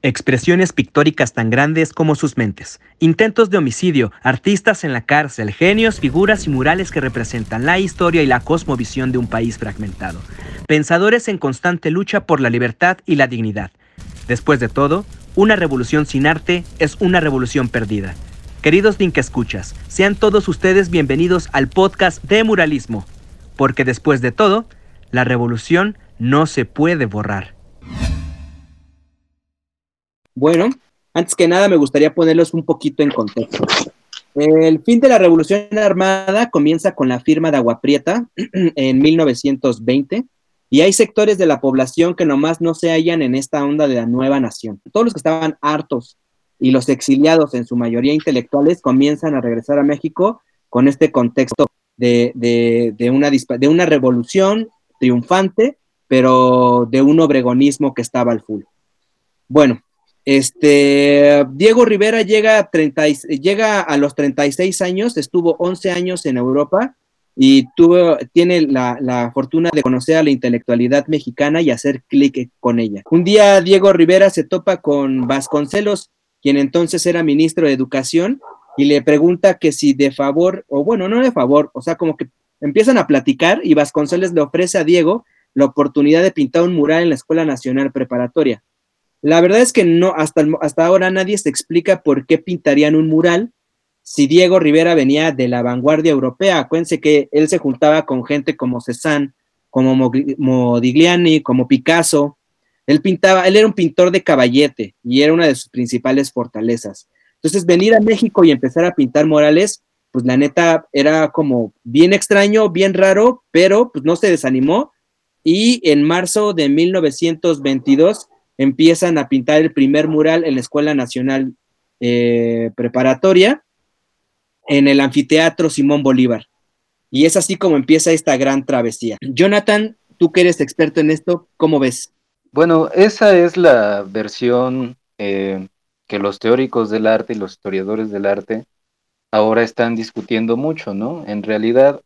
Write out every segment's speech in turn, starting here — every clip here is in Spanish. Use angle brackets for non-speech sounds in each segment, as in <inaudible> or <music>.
Expresiones pictóricas tan grandes como sus mentes. Intentos de homicidio, artistas en la cárcel, genios, figuras y murales que representan la historia y la cosmovisión de un país fragmentado. Pensadores en constante lucha por la libertad y la dignidad. Después de todo, una revolución sin arte es una revolución perdida. Queridos Link Escuchas, sean todos ustedes bienvenidos al podcast de Muralismo, porque después de todo, la revolución no se puede borrar. Bueno, antes que nada me gustaría ponerlos un poquito en contexto. El fin de la Revolución Armada comienza con la firma de Agua Prieta <clears throat> en 1920 y hay sectores de la población que nomás no se hallan en esta onda de la nueva nación. Todos los que estaban hartos y los exiliados, en su mayoría intelectuales, comienzan a regresar a México con este contexto de, una, de una revolución triunfante, pero de un obregonismo que estaba al full. Bueno, este, Diego Rivera llega a, 30, llega a los 36 años, estuvo 11 años en Europa y tuvo, tiene la, fortuna de conocer a la intelectualidad mexicana y hacer clic con ella. Un día Diego Rivera se topa con Vasconcelos, quien entonces era ministro de Educación, y le pregunta que si de favor, o bueno, no de favor, o sea, como que empiezan a platicar y Vasconcelos le ofrece a Diego la oportunidad de pintar un mural en la Escuela Nacional Preparatoria. La verdad es que no, hasta, hasta ahora nadie se explica por qué pintarían un mural si Diego Rivera venía de la vanguardia europea. Acuérdense que él se juntaba con gente como Cézanne, como Modigliani, como Picasso. Él pintaba, él era un pintor de caballete y era una de sus principales fortalezas. Entonces, venir a México y empezar a pintar murales, pues la neta era como bien extraño, bien raro, pero pues no se desanimó. Y en marzo de 1922 empiezan a pintar el primer mural en la Escuela Nacional eh, Preparatoria en el anfiteatro Simón Bolívar. Y es así como empieza esta gran travesía. Jonathan, tú que eres experto en esto, ¿cómo ves? Bueno, esa es la versión eh, que los teóricos del arte y los historiadores del arte ahora están discutiendo mucho, ¿no? En realidad,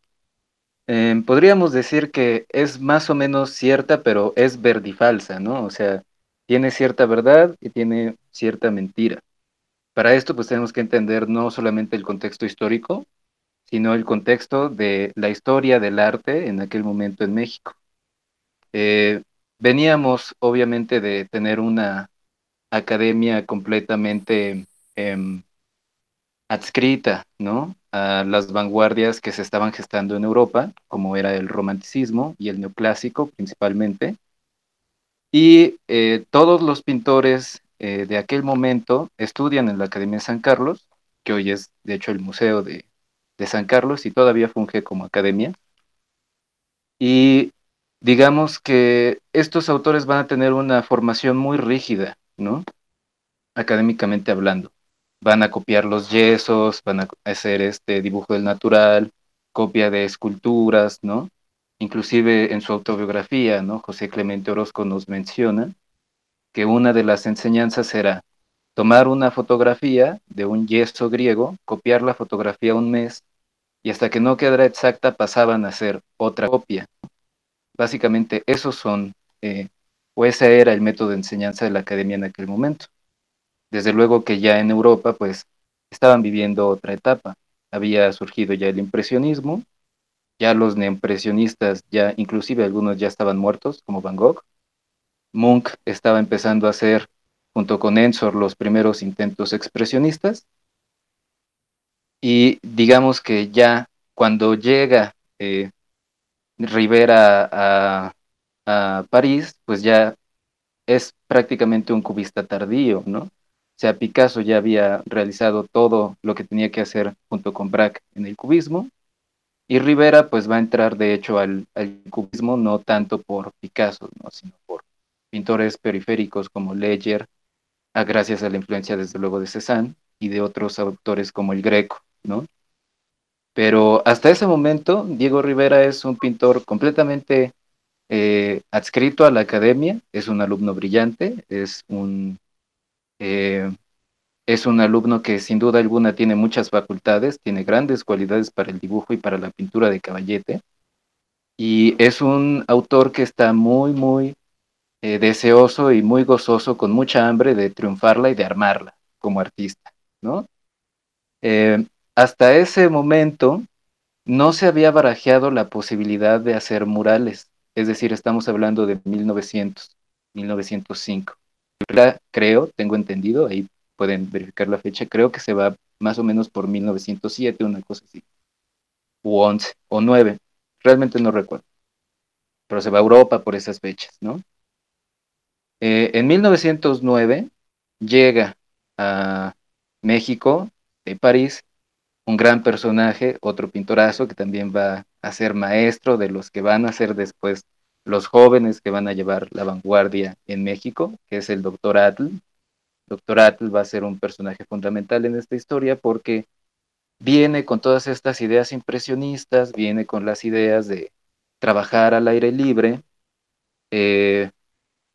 eh, podríamos decir que es más o menos cierta, pero es verdifalsa, ¿no? O sea, tiene cierta verdad y tiene cierta mentira. Para esto, pues tenemos que entender no solamente el contexto histórico, sino el contexto de la historia del arte en aquel momento en México. Eh, veníamos, obviamente, de tener una academia completamente em, adscrita, ¿no? A las vanguardias que se estaban gestando en Europa, como era el romanticismo y el neoclásico principalmente, y eh, todos los pintores eh, de aquel momento estudian en la Academia de San Carlos, que hoy es de hecho el Museo de, de San Carlos y todavía funge como academia. Y digamos que estos autores van a tener una formación muy rígida, ¿no? Académicamente hablando. Van a copiar los yesos, van a hacer este dibujo del natural, copia de esculturas, ¿no? Inclusive en su autobiografía, ¿no? José Clemente Orozco nos menciona que una de las enseñanzas era tomar una fotografía de un yeso griego, copiar la fotografía un mes y hasta que no quedara exacta pasaban a hacer otra copia. Básicamente esos son, eh, o ese era el método de enseñanza de la academia en aquel momento. Desde luego que ya en Europa pues estaban viviendo otra etapa. Había surgido ya el impresionismo ya los neoimpresionistas, ya inclusive algunos ya estaban muertos, como Van Gogh. Munch estaba empezando a hacer, junto con Ensor, los primeros intentos expresionistas. Y digamos que ya cuando llega eh, Rivera a, a, París, pues ya es prácticamente un cubista tardío, ¿no? O sea, Picasso ya había realizado todo lo que tenía que hacer junto con Braque en el cubismo, y Rivera pues va a entrar de hecho al, cubismo no tanto por Picasso, sino por pintores periféricos como Leger, a gracias a la influencia desde luego de Cézanne y de otros autores como el Greco, ¿no? Pero hasta ese momento Diego Rivera es un pintor completamente eh, adscrito a la academia, es un alumno brillante, es un eh, es un alumno que sin duda alguna tiene muchas facultades, tiene grandes cualidades para el dibujo y para la pintura de caballete. Y es un autor que está muy, muy eh, deseoso y muy gozoso, con mucha hambre de triunfarla y de armarla como artista, ¿no? Eh, hasta ese momento no se había barajeado la posibilidad de hacer murales, es decir, estamos hablando de 1900, 1905. Creo, tengo entendido, ahí pueden verificar la fecha, creo que se va más o menos por 1907, una cosa así, 11 o 9, realmente no recuerdo, pero se va a Europa por esas fechas, ¿no? Eh, en 1909 llega a México, de París, un gran personaje, otro pintorazo que también va a ser maestro de los que van a ser después los jóvenes que van a llevar la vanguardia en México, que es el doctor Atl. Doctor Atl va a ser un personaje fundamental en esta historia porque viene con todas estas ideas impresionistas, viene con las ideas de trabajar al aire libre, eh,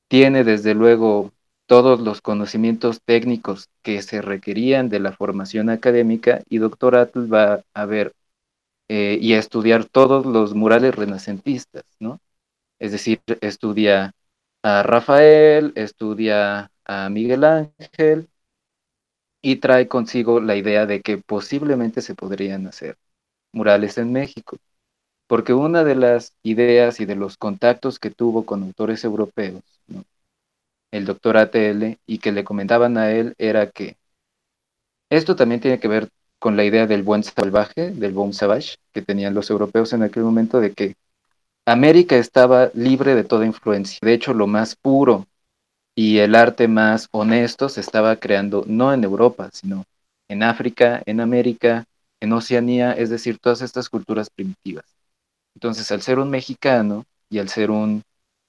tiene desde luego todos los conocimientos técnicos que se requerían de la formación académica y doctor Atl va a ver eh, y a estudiar todos los murales renacentistas, ¿no? Es decir, estudia a Rafael, estudia a Miguel Ángel y trae consigo la idea de que posiblemente se podrían hacer murales en México. Porque una de las ideas y de los contactos que tuvo con autores europeos, el doctor ATL, y que le comentaban a él era que esto también tiene que ver con la idea del buen salvaje, del bon savage, que tenían los europeos en aquel momento, de que América estaba libre de toda influencia. De hecho, lo más puro y el arte más honesto se estaba creando no en Europa, sino en África, en América, en Oceanía, es decir, todas estas culturas primitivas. Entonces, al ser un mexicano y al ser un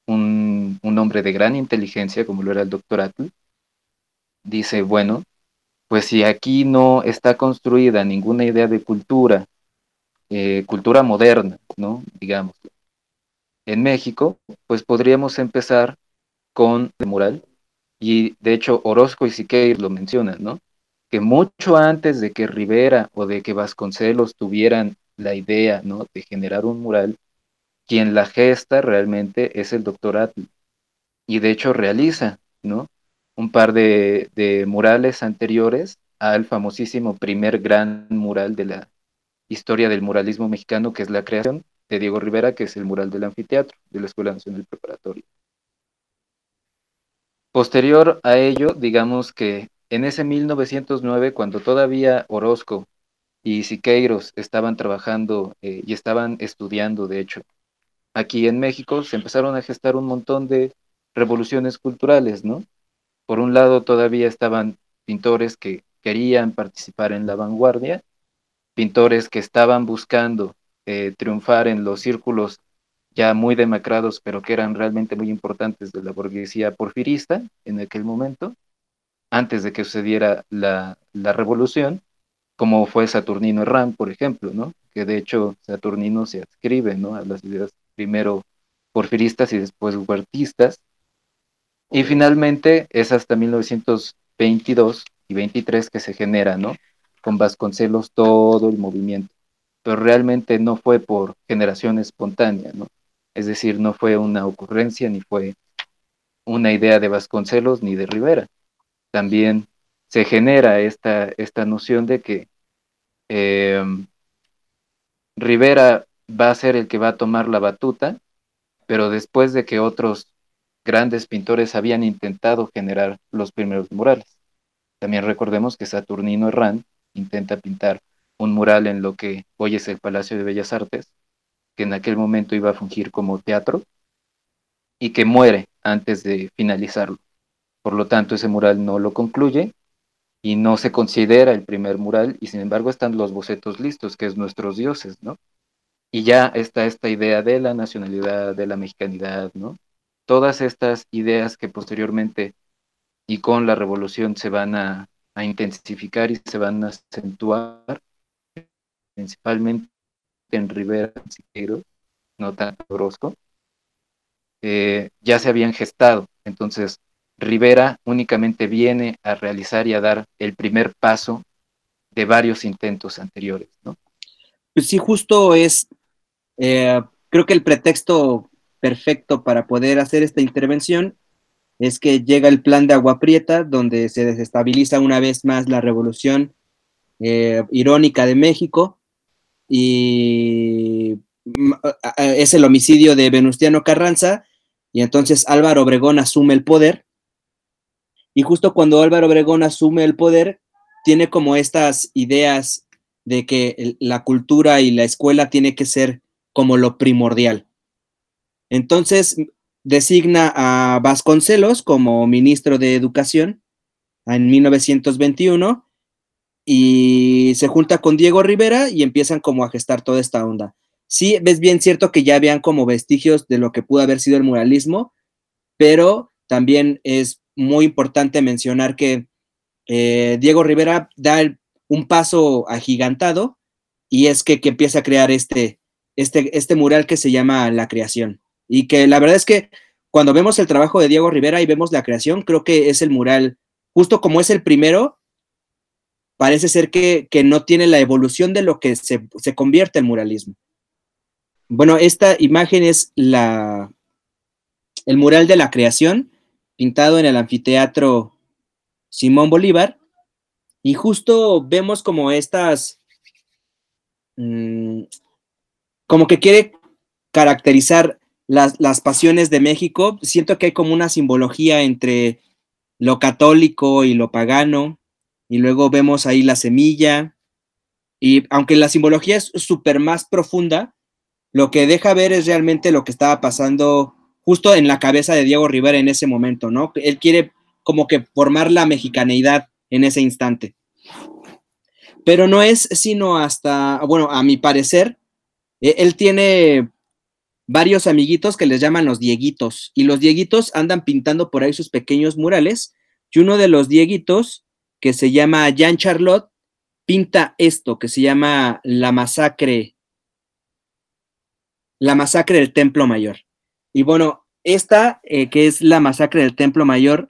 un, hombre de gran inteligencia, como lo era el doctor Atl, dice, bueno, pues si aquí no está construida ninguna idea de cultura, eh, cultura moderna, ¿no? Digamos, en México, pues podríamos empezar con el mural, y de hecho Orozco y Siqueiros lo mencionan, ¿no? Que mucho antes de que Rivera o de que Vasconcelos tuvieran la idea, ¿no? De generar un mural, quien la gesta realmente es el doctor Atl. Y de hecho realiza, ¿no? Un par de, murales anteriores al famosísimo primer gran mural de la historia del muralismo mexicano, que es la creación de Diego Rivera, que es el mural del anfiteatro de la Escuela Nacional Preparatoria. Posterior a ello, digamos que en ese 1909, cuando todavía Orozco y Siqueiros estaban trabajando eh, y estaban estudiando, de hecho, aquí en México se empezaron a gestar un montón de revoluciones culturales, ¿no? Por un lado todavía estaban pintores que querían participar en la vanguardia, pintores que estaban buscando eh, triunfar en los círculos ya muy demacrados, pero que eran realmente muy importantes de la burguesía porfirista en aquel momento, antes de que sucediera la, la revolución, como fue Saturnino Herrán, por ejemplo, ¿no? Que de hecho Saturnino se adscribe, ¿no? A las ideas primero porfiristas y después huertistas. Y finalmente es hasta 1922 y 23 que se genera, ¿no? Con Vasconcelos todo el movimiento. Pero realmente no fue por generación espontánea, ¿no? Es decir, no fue una ocurrencia ni fue una idea de Vasconcelos ni de Rivera. También se genera esta, noción de que eh, Rivera va a ser el que va a tomar la batuta, pero después de que otros grandes pintores habían intentado generar los primeros murales. También recordemos que Saturnino Herrán intenta pintar un mural en lo que hoy es el Palacio de Bellas Artes, que en aquel momento iba a fungir como teatro y que muere antes de finalizarlo. Por lo tanto, ese mural no lo concluye y no se considera el primer mural y sin embargo están los bocetos listos, que es Nuestros Dioses, ¿no? Y ya está esta idea de la nacionalidad, de la mexicanidad, ¿no? Todas estas ideas que posteriormente y con la revolución se van a, intensificar y se van a acentuar, principalmente en Rivera no tan Orozco, eh, ya se habían gestado. Entonces, Rivera únicamente viene a realizar y a dar el primer paso de varios intentos anteriores, ¿no? Pues sí, justo es eh, creo que el pretexto perfecto para poder hacer esta intervención es que llega el plan de Agua Prieta, donde se desestabiliza una vez más la revolución eh, irónica de México y mm, es el homicidio de Venustiano Carranza y entonces Álvaro Obregón asume el poder y justo cuando Álvaro Obregón asume el poder tiene como estas ideas de que la cultura y la escuela tiene que ser como lo primordial. Entonces designa a Vasconcelos como ministro de Educación en 1921 y se junta con Diego Rivera y empiezan como a gestar toda esta onda. Sí, ves bien cierto que ya habían como vestigios de lo que pudo haber sido el muralismo, pero también es muy importante mencionar que eh, Diego Rivera da un paso agigantado y es que, que empieza a crear este, este, este mural que se llama La Creación. Y que la verdad es que cuando vemos el trabajo de Diego Rivera y vemos la creación, creo que es el mural, justo como es el primero, parece ser que, no tiene la evolución de lo que se, convierte en muralismo. Bueno, esta imagen es la, el mural de la creación, pintado en el anfiteatro Simón Bolívar, y justo vemos como estas, mm, como que quiere caracterizar las, pasiones de México, siento que hay como una simbología entre lo católico y lo pagano, y luego vemos ahí la semilla, y aunque la simbología es súper más profunda, lo que deja ver es realmente lo que estaba pasando justo en la cabeza de Diego Rivera en ese momento, ¿no? Él quiere como que formar la mexicaneidad en ese instante. Pero no es sino hasta, bueno, a mi parecer, e, él tiene varios amiguitos que les llaman los Dieguitos, y los Dieguitos andan pintando por ahí sus pequeños murales, y uno de los Dieguitos, que se llama Jean Charlotte, pinta esto, que se llama La Masacre, La Masacre del Templo Mayor. Y bueno, esta, eh, que es La Masacre del Templo Mayor,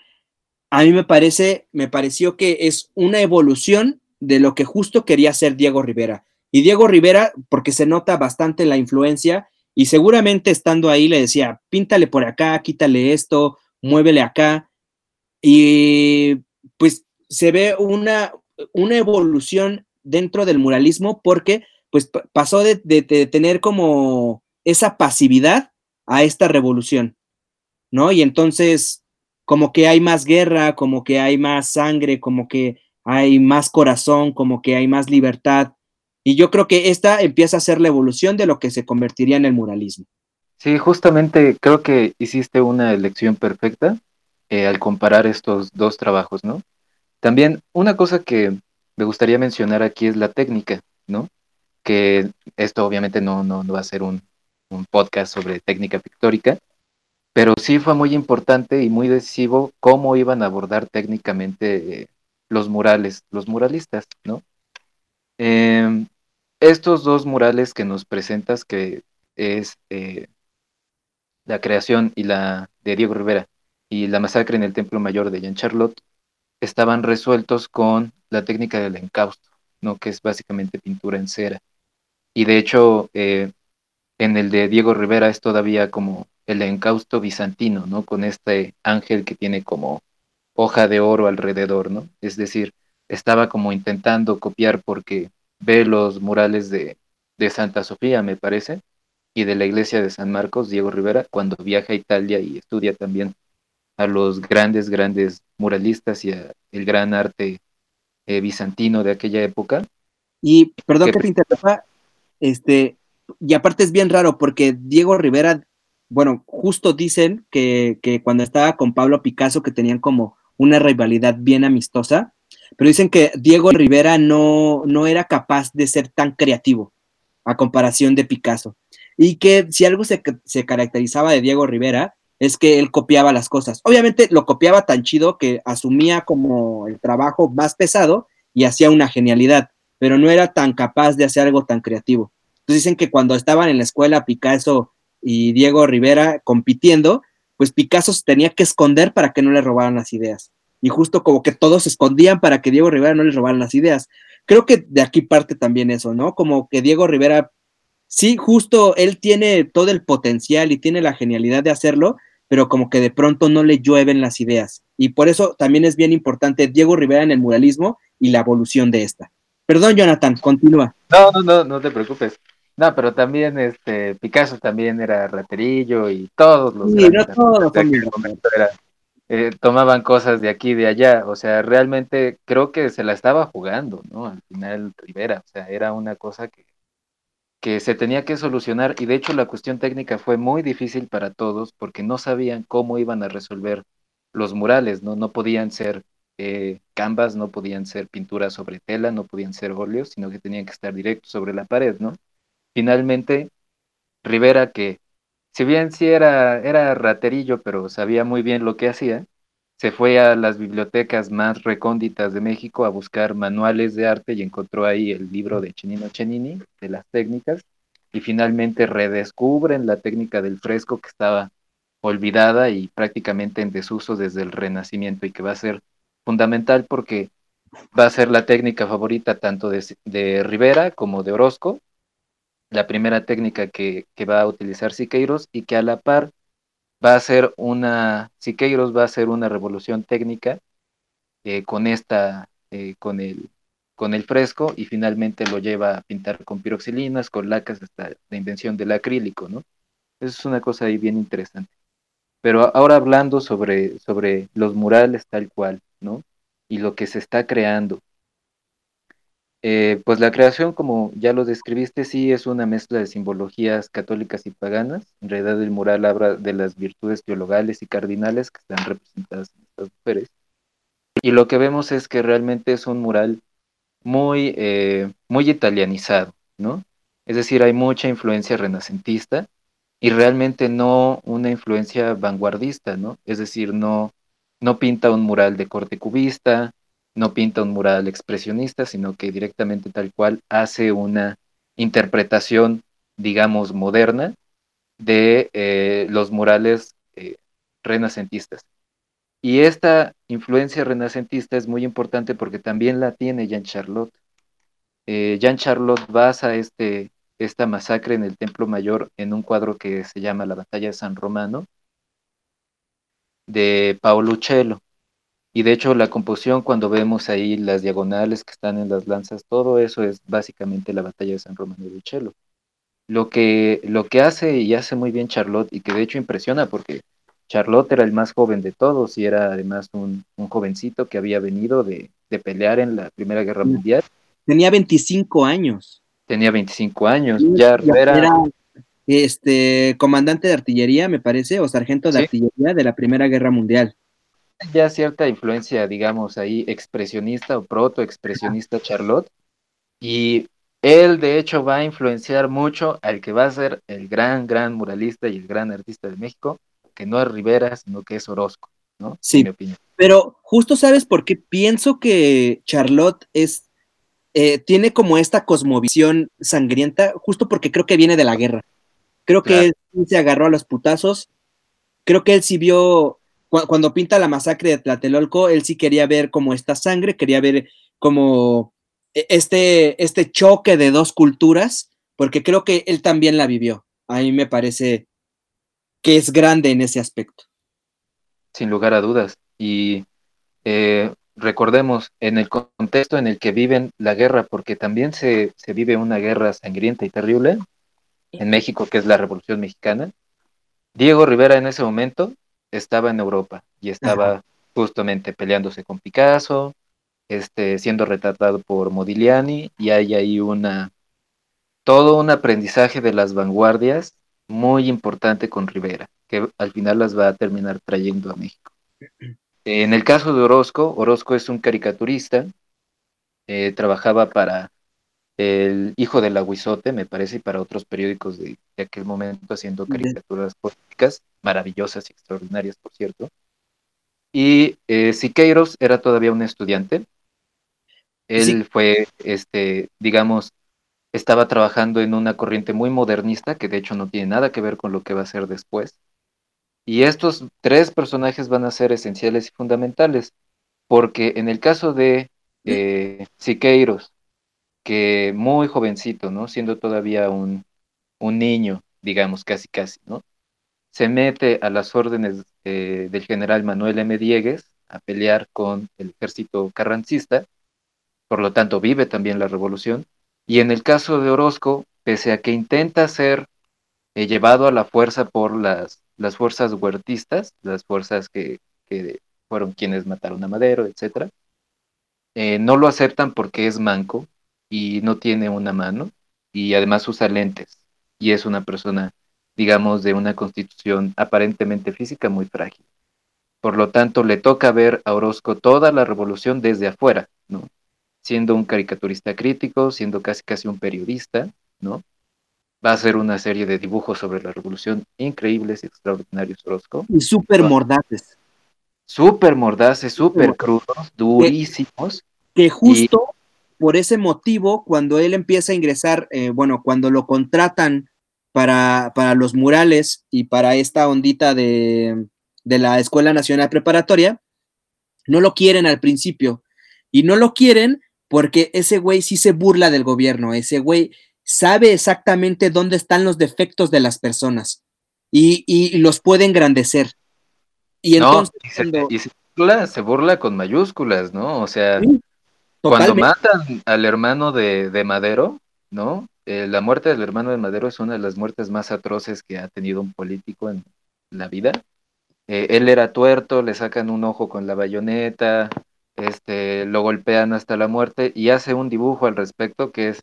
a mí me parece, me pareció que es una evolución de lo que justo quería hacer Diego Rivera. Y Diego Rivera, porque se nota bastante la influencia, y seguramente estando ahí le decía, píntale por acá, quítale esto, muévele acá. Y se ve una, una evolución dentro del muralismo porque pues pasó de, tener como esa pasividad a esta revolución, ¿no? Y entonces como que hay más guerra, como que hay más sangre, como que hay más corazón, como que hay más libertad, y yo creo que esta empieza a ser la evolución de lo que se convertiría en el muralismo. Sí, justamente creo que hiciste una elección perfecta eh, al comparar estos dos trabajos, ¿no? También una cosa que me gustaría mencionar aquí es la técnica, ¿no? Que esto obviamente no, no, va a ser un, podcast sobre técnica pictórica, pero sí fue muy importante y muy decisivo cómo iban a abordar técnicamente eh, los murales, los muralistas, ¿no? Em, estos dos murales que nos presentas, que es eh, la creación y la de Diego Rivera y la masacre en el Templo Mayor de Jean Charlotte, estaban resueltos con la técnica del encausto, ¿no? que es básicamente pintura en cera. Y de hecho, eh, en el de Diego Rivera es todavía como el encausto bizantino, ¿no? Con este ángel que tiene como hoja de oro alrededor, ¿no? Es decir, estaba como intentando copiar porque ve los murales de, Santa Sofía, me parece, y de la iglesia de San Marcos, Diego Rivera, cuando viaja a Italia y estudia también a los grandes, grandes muralistas y a el gran arte eh, bizantino de aquella época. Y perdón que, te interrumpa, este, y aparte es bien raro porque Diego Rivera, bueno, justo dicen que, que cuando estaba con Pablo Picasso, que tenían como una rivalidad bien amistosa, pero dicen que Diego Rivera no, no era capaz de ser tan creativo a comparación de Picasso. Y que si algo se, se caracterizaba de Diego Rivera es que él copiaba las cosas. Obviamente lo copiaba tan chido que asumía como el trabajo más pesado y hacía una genialidad, pero no era tan capaz de hacer algo tan creativo. Entonces dicen que cuando estaban en la escuela Picasso y Diego Rivera compitiendo, pues Picasso se tenía que esconder para que no le robaran las ideas y justo como que todos se escondían para que Diego Rivera no les robaran las ideas. Creo que de aquí parte también eso, ¿no? Como que Diego Rivera, sí, justo él tiene todo el potencial y tiene la genialidad de hacerlo, pero como que de pronto no le llueven las ideas. Y por eso también es bien importante Diego Rivera en el muralismo y la evolución de esta. Perdón, Jonathan, continúa. No, no, no, no te preocupes. No, pero también este Picasso también era raterillo y todos los sí, no todos eh, tomaban cosas de aquí y de allá, o sea, realmente creo que se la estaba jugando, ¿no? Al final Rivera, o sea, era una cosa que, que se tenía que solucionar y de hecho la cuestión técnica fue muy difícil para todos porque no sabían cómo iban a resolver los murales, ¿no? No podían ser eh, canvas, no podían ser pinturas sobre tela, no podían ser óleos, sino que tenían que estar directos sobre la pared, ¿no? Finalmente, Rivera, que si bien sí era, era raterillo, pero sabía muy bien lo que hacía, se fue a las bibliotecas más recónditas de México a buscar manuales de arte y encontró ahí el libro de Chenino Chenini, de las técnicas, y finalmente redescubren la técnica del fresco que estaba olvidada y prácticamente en desuso desde el Renacimiento y que va a ser fundamental porque va a ser la técnica favorita tanto de, de Rivera como de Orozco la primera técnica que, va a utilizar Siqueiros y que a la par va a ser una, Siqueiros va a hacer una revolución técnica eh, con esta, eh, con el con el fresco y finalmente lo lleva a pintar con piroxilinas, con lacas, hasta la invención del acrílico, ¿no? Eso es una cosa ahí bien interesante. Pero ahora hablando sobre, sobre los murales tal cual, ¿no? Y lo que se está creando. Eh, pues la creación, como ya lo describiste, sí es una mezcla de simbologías católicas y paganas. En realidad el mural habla de las virtudes teologales y cardinales que están representadas en estas mujeres. Y lo que vemos es que realmente es un mural muy, eh, muy italianizado, ¿no? Es decir, hay mucha influencia renacentista y realmente no una influencia vanguardista, ¿no? Es decir, no, no pinta un mural de corte cubista, no pinta un mural expresionista, sino que directamente tal cual hace una interpretación, digamos, moderna de eh, los murales eh, renacentistas. Y esta influencia renacentista es muy importante porque también la tiene Jean Charlotte. Eh, Jean Charlotte basa este, esta masacre en el Templo Mayor en un cuadro que se llama La Batalla de San Romano de Paolo Uccello. Y de hecho la composición, cuando vemos ahí las diagonales que están en las lanzas, todo eso es básicamente la batalla de San Romano de Uccello. Lo que, lo que hace y hace muy bien Charlotte, y que de hecho impresiona porque Charlotte era el más joven de todos y era además un, jovencito que había venido de, pelear en la Primera Guerra mm. Mundial. Tenía 25 años. Tenía 25 años, ya era, este, comandante de artillería, me parece, o sargento de artillería de la Primera Guerra Mundial ya cierta influencia, digamos, ahí expresionista o proto-expresionista Charlotte. Y él, de hecho, va a influenciar mucho al que va a ser el gran, gran muralista y el gran artista de México, que no es Rivera, sino que es Orozco, ¿no? Sí, mi opinión. pero justo sabes por qué pienso que Charlotte es, eh, tiene como esta cosmovisión sangrienta, justo porque creo que viene de la guerra. Creo que él se agarró a los putazos, creo que él sí vio cuando pinta la masacre de Tlatelolco, él sí quería ver como esta sangre, quería ver como e, este, este choque de dos culturas, porque creo que él también la vivió. A mí me parece que es grande en ese aspecto. Sin lugar a dudas. Y eh, recordemos, en el contexto en el que viven la guerra, porque también se, se vive una guerra sangrienta y terrible en México, que es la Revolución Mexicana. Diego Rivera en ese momento estaba en Europa y estaba justamente peleándose con Picasso, este, siendo retratado por Modigliani y hay ahí una todo un aprendizaje de las vanguardias muy importante con Rivera, que al final las va a terminar trayendo a México. En el caso de Orozco, Orozco es un caricaturista, eh, trabajaba para el hijo del aguizote, me parece, y para otros periódicos de, aquel momento haciendo caricaturas políticas, maravillosas y extraordinarias, por cierto. Y eh, Siqueiros era todavía un estudiante. Él fue, este, digamos, estaba trabajando en una corriente muy modernista, que de hecho no tiene nada que ver con lo que va a ser después. Y estos tres personajes van a ser esenciales y fundamentales, porque en el caso de eh, Siqueiros, que muy jovencito, ¿no? Siendo todavía un, un niño, digamos, casi casi, ¿no? se mete a las órdenes eh, del general Manuel M. Diegues a pelear con el ejército carrancista, por lo tanto vive también la revolución, y en el caso de Orozco, pese a que intenta ser eh, llevado a la fuerza por las, las fuerzas huertistas, las fuerzas que, que fueron quienes mataron a Madero, etc., eh, no lo aceptan porque es manco y no tiene una mano y además usa lentes y es una persona, digamos, de una constitución aparentemente física muy frágil. Por lo tanto, le toca ver a Orozco toda la revolución desde afuera, ¿no? Siendo un caricaturista crítico, siendo casi casi un periodista, ¿no? Va a hacer una serie de dibujos sobre la revolución increíbles y extraordinarios Orozco. Y súper mordaces. Súper mordaces, súper crudos, durísimos. Que, justo por ese motivo, cuando él empieza a ingresar, eh, bueno, cuando lo contratan para, para los murales y para esta ondita de, de la Escuela Nacional Preparatoria, no lo quieren al principio. Y no lo quieren porque ese güey sí se burla del gobierno, ese güey sabe exactamente dónde están los defectos de las personas y, los puede engrandecer. Y entonces... se, burla, con mayúsculas, ¿no? O sea, cuando matan al hermano de, Madero, ¿no? Eh, la muerte del hermano de Madero es una de las muertes más atroces que ha tenido un político en la vida. Eh, él era tuerto, le sacan un ojo con la bayoneta, este, lo golpean hasta la muerte y hace un dibujo al respecto que es,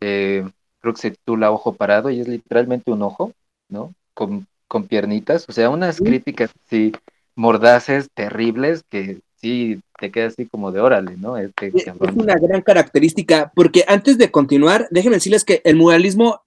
eh, creo que se titula Ojo Parado y es literalmente un ojo, ¿no? Con, con piernitas, o sea, unas críticas sí mordaces, terribles, que sí te queda así como de órale, ¿no? Este es una gran característica, porque antes de continuar, déjenme decirles que el muralismo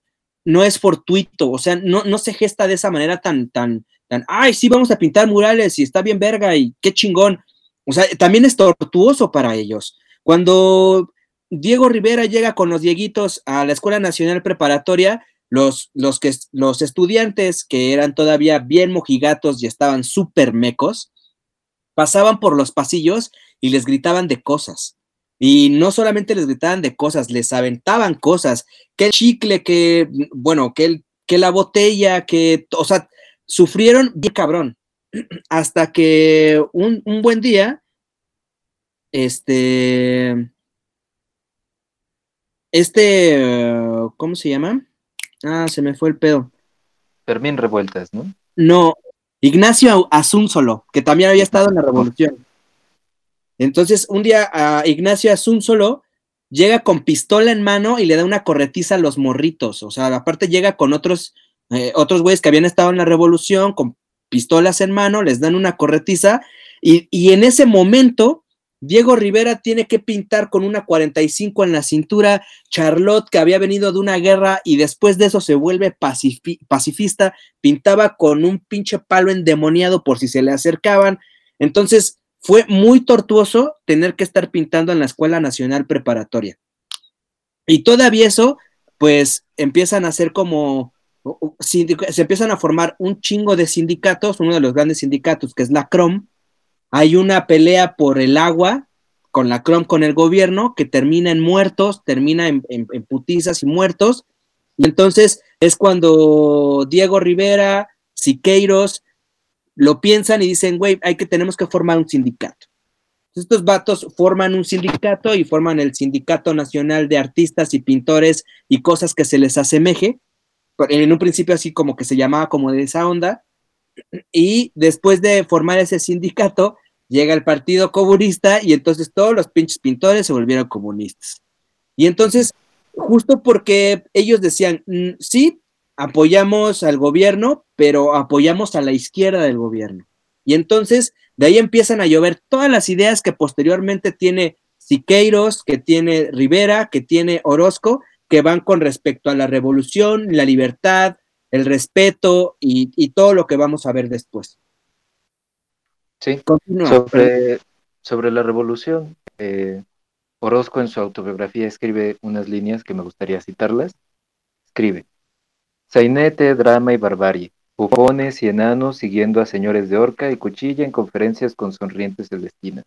no es fortuito, o sea, no, no se gesta de esa manera tan, tan, tan, ay, sí, vamos a pintar murales y está bien verga y qué chingón. O sea, también es tortuoso para ellos. Cuando Diego Rivera llega con los Dieguitos a la Escuela Nacional Preparatoria, los, los, que, los estudiantes que eran todavía bien mojigatos y estaban súper mecos, pasaban por los pasillos y les gritaban de cosas. Y no solamente les gritaban de cosas, les aventaban cosas, que el chicle, que, bueno, que, el, que la botella, que, o sea, sufrieron bien cabrón. <clears throat> Hasta que un, un buen día, este, este, ¿cómo se llama? Ah, se me fue el pedo. Fermín Revueltas, ¿no? No, Ignacio Asunzolo, que también había estado en la revolución. Entonces, un día a Ignacio Asunzolo llega con pistola en mano y le da una corretiza a los morritos. O sea, aparte llega con otros, eh, otros güeyes que habían estado en la revolución con pistolas en mano, les dan una corretiza y, y en ese momento Diego Rivera tiene que pintar con una 45 en la cintura, Charlotte, que había venido de una guerra y después de eso se vuelve pacifista, pintaba con un pinche palo endemoniado por si se le acercaban. Entonces fue muy tortuoso tener que estar pintando en la Escuela Nacional Preparatoria. Y todavía eso, pues empiezan a hacer como, se empiezan a formar un chingo de sindicatos, uno de los grandes sindicatos que es la CROM, hay una pelea por el agua con la CROM con el gobierno que termina en muertos, termina en, putizas y muertos. Y entonces es cuando Diego Rivera, Siqueiros, lo piensan y dicen, güey, hay que, tenemos que formar un sindicato. Estos vatos forman un sindicato y forman el Sindicato Nacional de Artistas y Pintores y cosas que se les asemeje. En un principio así como que se llamaba como de esa onda. Y después de formar ese sindicato, llega el Partido Comunista y entonces todos los pinches pintores se volvieron comunistas. Y entonces, justo porque ellos decían, mm, sí, apoyamos al gobierno, pero apoyamos a la izquierda del gobierno. Y entonces, de ahí empiezan a llover todas las ideas que posteriormente tiene Siqueiros, que tiene Rivera, que tiene Orozco, que van con respecto a la revolución, la libertad, el respeto y, todo lo que vamos a ver después. Sí, sobre, sobre, la revolución, eh, Orozco en su autobiografía escribe unas líneas que me gustaría citarlas. Escribe, sainete, drama y barbarie, bufones y enanos siguiendo a señores de horca y cuchilla en conferencias con sonrientes celestinas,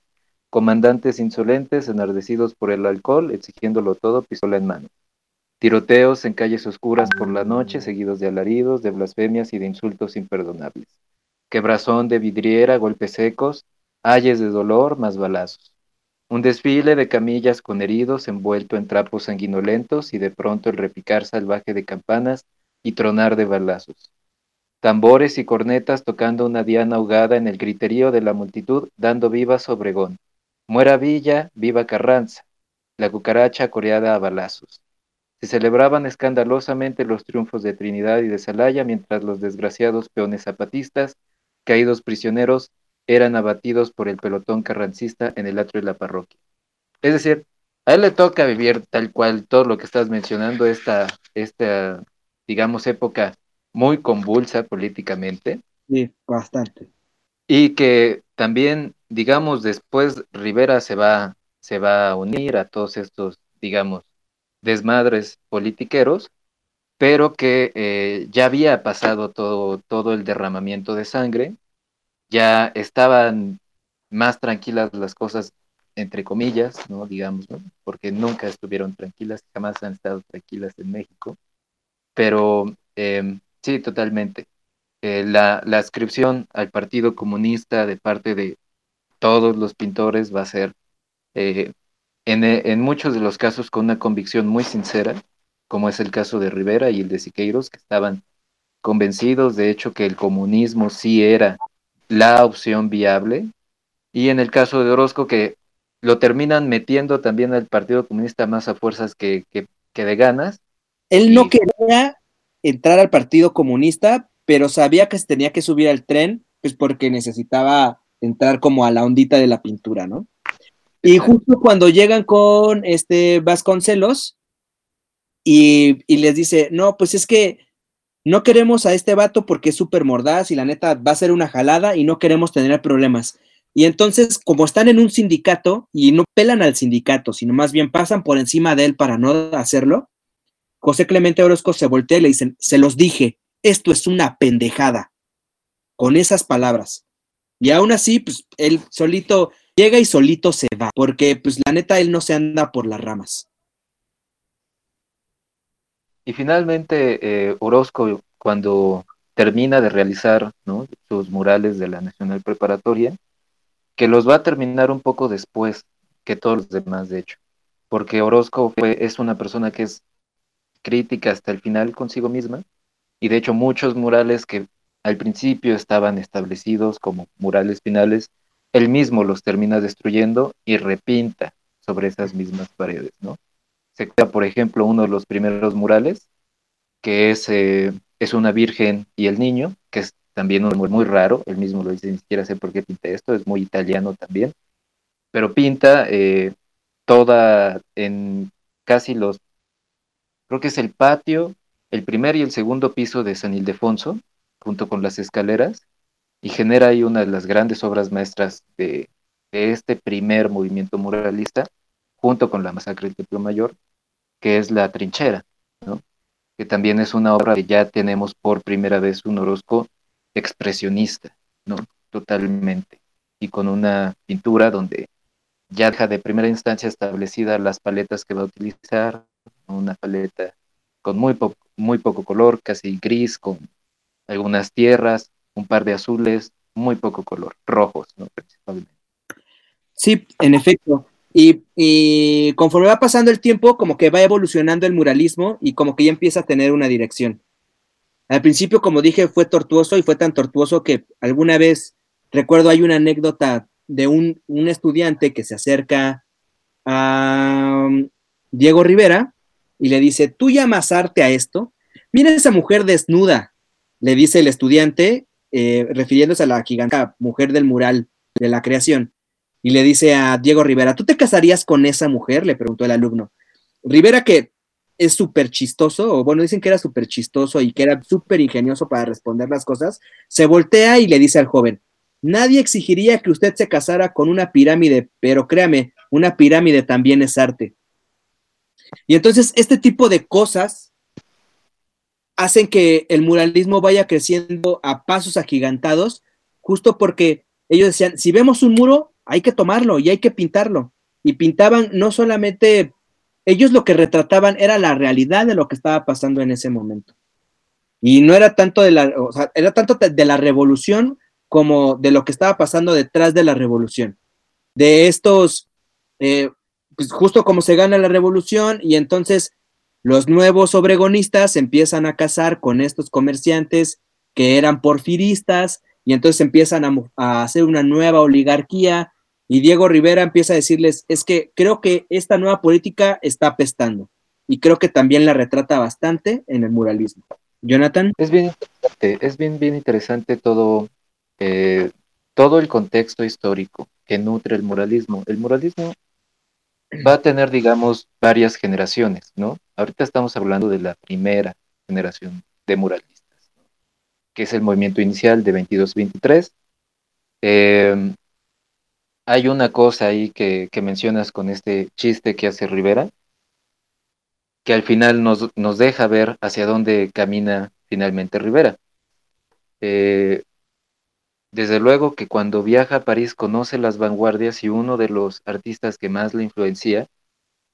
comandantes insolentes enardecidos por el alcohol exigiéndolo todo pistola en mano tiroteos en calles oscuras por la noche, seguidos de alaridos, de blasfemias y de insultos imperdonables, quebrazón de vidriera, golpes secos, ayes de dolor, más balazos. Un desfile de camillas con heridos envuelto en trapos sanguinolentos y de pronto el repicar salvaje de campanas y tronar de balazos. Tambores y cornetas tocando una diana ahogada en el griterío de la multitud, dando vivas Obregón. Muera Villa, viva Carranza. La cucaracha coreada a balazos. Se celebraban escandalosamente los triunfos de Trinidad y de Celaya, mientras los desgraciados peones zapatistas, caídos prisioneros, eran abatidos por el pelotón carrancista en el atrio de la parroquia. Es decir, a él le toca vivir tal cual todo lo que estás mencionando, esta, esta digamos, época muy convulsa políticamente. Sí, bastante. Y que también, digamos, después Rivera se va, se va a unir a todos estos, digamos, desmadres politiqueros, pero que eh, ya había pasado todo, todo el derramamiento de sangre, ya estaban más tranquilas las cosas, entre comillas, ¿no? Digamos. Porque nunca estuvieron tranquilas, jamás han estado tranquilas en México, pero em, Sí, totalmente. Eh, la, la ascripción al Partido Comunista de parte de todos los pintores va a ser, eh, en, en, muchos de los casos, con una convicción muy sincera, como es el caso de Rivera y el de Siqueiros, que estaban convencidos, de hecho, que el comunismo sí era la opción viable, y en el caso de Orozco, que lo terminan metiendo también al Partido Comunista más a fuerzas que, que, que de ganas. Él no quería entrar al Partido Comunista, pero sabía que se tenía que subir al tren, pues porque necesitaba entrar como a la ondita de la pintura, ¿no? Y justo cuando llegan con este Vasconcelos y, y les dice, no, pues es que no queremos a este vato porque es súper mordaz y la neta va a ser una jalada y no queremos tener problemas. Y entonces, como están en un sindicato y no pelan al sindicato, sino más bien pasan por encima de él para no hacerlo, José Clemente Orozco se voltea y le dicen, se los dije, esto es una pendejada, con esas palabras. Y aún así, pues él solito llega y solito se va, porque pues la neta él no se anda por las ramas. Y finalmente, eh, Orozco, cuando termina de realizar sus murales de la Nacional Preparatoria, que los va a terminar un poco después que todos los demás, de hecho, porque Orozco es una persona que es crítica hasta el final consigo misma, y de hecho muchos murales que al principio estaban establecidos como murales finales, él mismo los termina destruyendo y repinta sobre esas mismas paredes, ¿no? Se crea, por ejemplo, uno de los primeros murales, que es, eh, es una virgen y el niño, que es también muy, muy raro, él mismo lo dice, ni siquiera sé por qué pinta esto, es muy italiano también, pero pinta eh, toda en casi los creo que es el patio, el primer y el segundo piso de San Ildefonso, junto con las escaleras, y genera ahí una de las grandes obras maestras de, este primer movimiento muralista, junto con la masacre del Templo Mayor, que es La Trinchera, que también es una obra que ya tenemos por primera vez un Orozco expresionista, ¿no? totalmente, y con una pintura donde ya deja de primera instancia establecida las paletas que va a utilizar, una paleta con muy, muy poco color, casi gris, con algunas tierras, un par de azules, muy poco color, rojos, ¿no? principalmente. Sí, en efecto. Y, conforme va pasando el tiempo, como que va evolucionando el muralismo y como que ya empieza a tener una dirección. Al principio, como dije, fue tortuoso y fue tan tortuoso que alguna vez, recuerdo, hay una anécdota de un, un estudiante que se acerca a um, Diego Rivera y le dice, ¿tú llamas arte a esto? Mira esa mujer desnuda, le dice el estudiante, eh, refiriéndose a la giganta mujer del mural de la creación. Y le dice a Diego Rivera, ¿tú te casarías con esa mujer? Le preguntó el alumno. Rivera, que es súper chistoso, o bueno, dicen que era súper chistoso y que era súper ingenioso para responder las cosas, se voltea y le dice al joven, nadie exigiría que usted se casara con una pirámide, pero créame, una pirámide también es arte. Y entonces este tipo de cosas hacen que el muralismo vaya creciendo a pasos agigantados, justo porque ellos decían, si vemos un muro, hay que tomarlo y hay que pintarlo. Y pintaban no solamente ellos lo que retrataban era la realidad de lo que estaba pasando en ese momento. Y no era tanto de la, o sea, era tanto de la revolución como de lo que estaba pasando detrás de la revolución. De estos, eh, pues justo como se gana la revolución y entonces los nuevos obregonistas empiezan a casar con estos comerciantes que eran porfiristas y entonces empiezan a, hacer una nueva oligarquía y Diego Rivera empieza a decirles, es que creo que esta nueva política está apestando y creo que también la retrata bastante en el muralismo. Jonathan. Es bien interesante, es bien, bien interesante todo, eh, todo el contexto histórico que nutre el muralismo. El muralismo va a tener, digamos, varias generaciones, ¿no? Ahorita estamos hablando de la primera generación de muralistas, que es el movimiento inicial de 22-23. Eh, hay una cosa ahí que, que, mencionas con este chiste que hace Rivera, que al final nos, nos deja ver hacia dónde camina finalmente Rivera. Eh, desde luego que cuando viaja a París conoce las vanguardias y uno de los artistas que más le influencia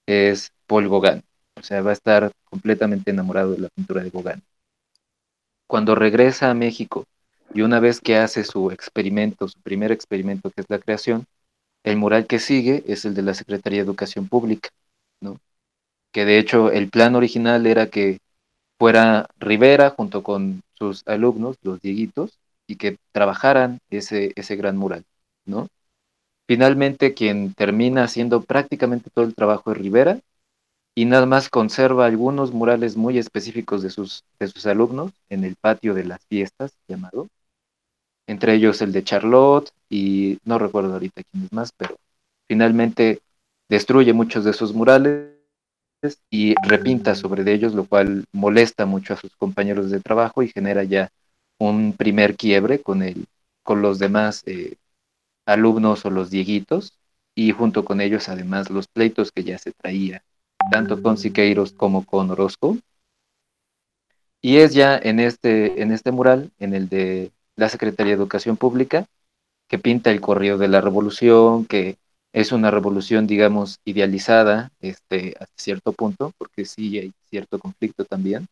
es Paul Gauguin. O sea, va a estar completamente enamorado de la pintura de Gauguin. Cuando regresa a México y una vez que hace su experimento, su primer experimento que es la creación, el mural que sigue es el de la Secretaría de Educación Pública, ¿no? Que de hecho el plan original era que fuera Rivera junto con sus alumnos, los Dieguitos, y que trabajaran ese, ese gran mural, ¿no? Finalmente, quien termina haciendo prácticamente todo el trabajo es Rivera y nada más conserva algunos murales muy específicos de sus, de sus alumnos en el patio de las fiestas, llamado, entre ellos el de Charlotte y no recuerdo ahorita quién es más, pero finalmente destruye muchos de esos murales y repinta sobre de ellos, lo cual molesta mucho a sus compañeros de trabajo y genera ya un primer quiebre con, el, con los demás eh, alumnos o los dieguitos y junto con ellos además los pleitos que ya se traía tanto con Siqueiros como con Orozco. Y es ya en este, en este mural, en el de la Secretaría de Educación Pública, que pinta el correo de la revolución, que es una revolución, digamos, idealizada este, hasta cierto punto, porque sí hay cierto conflicto también.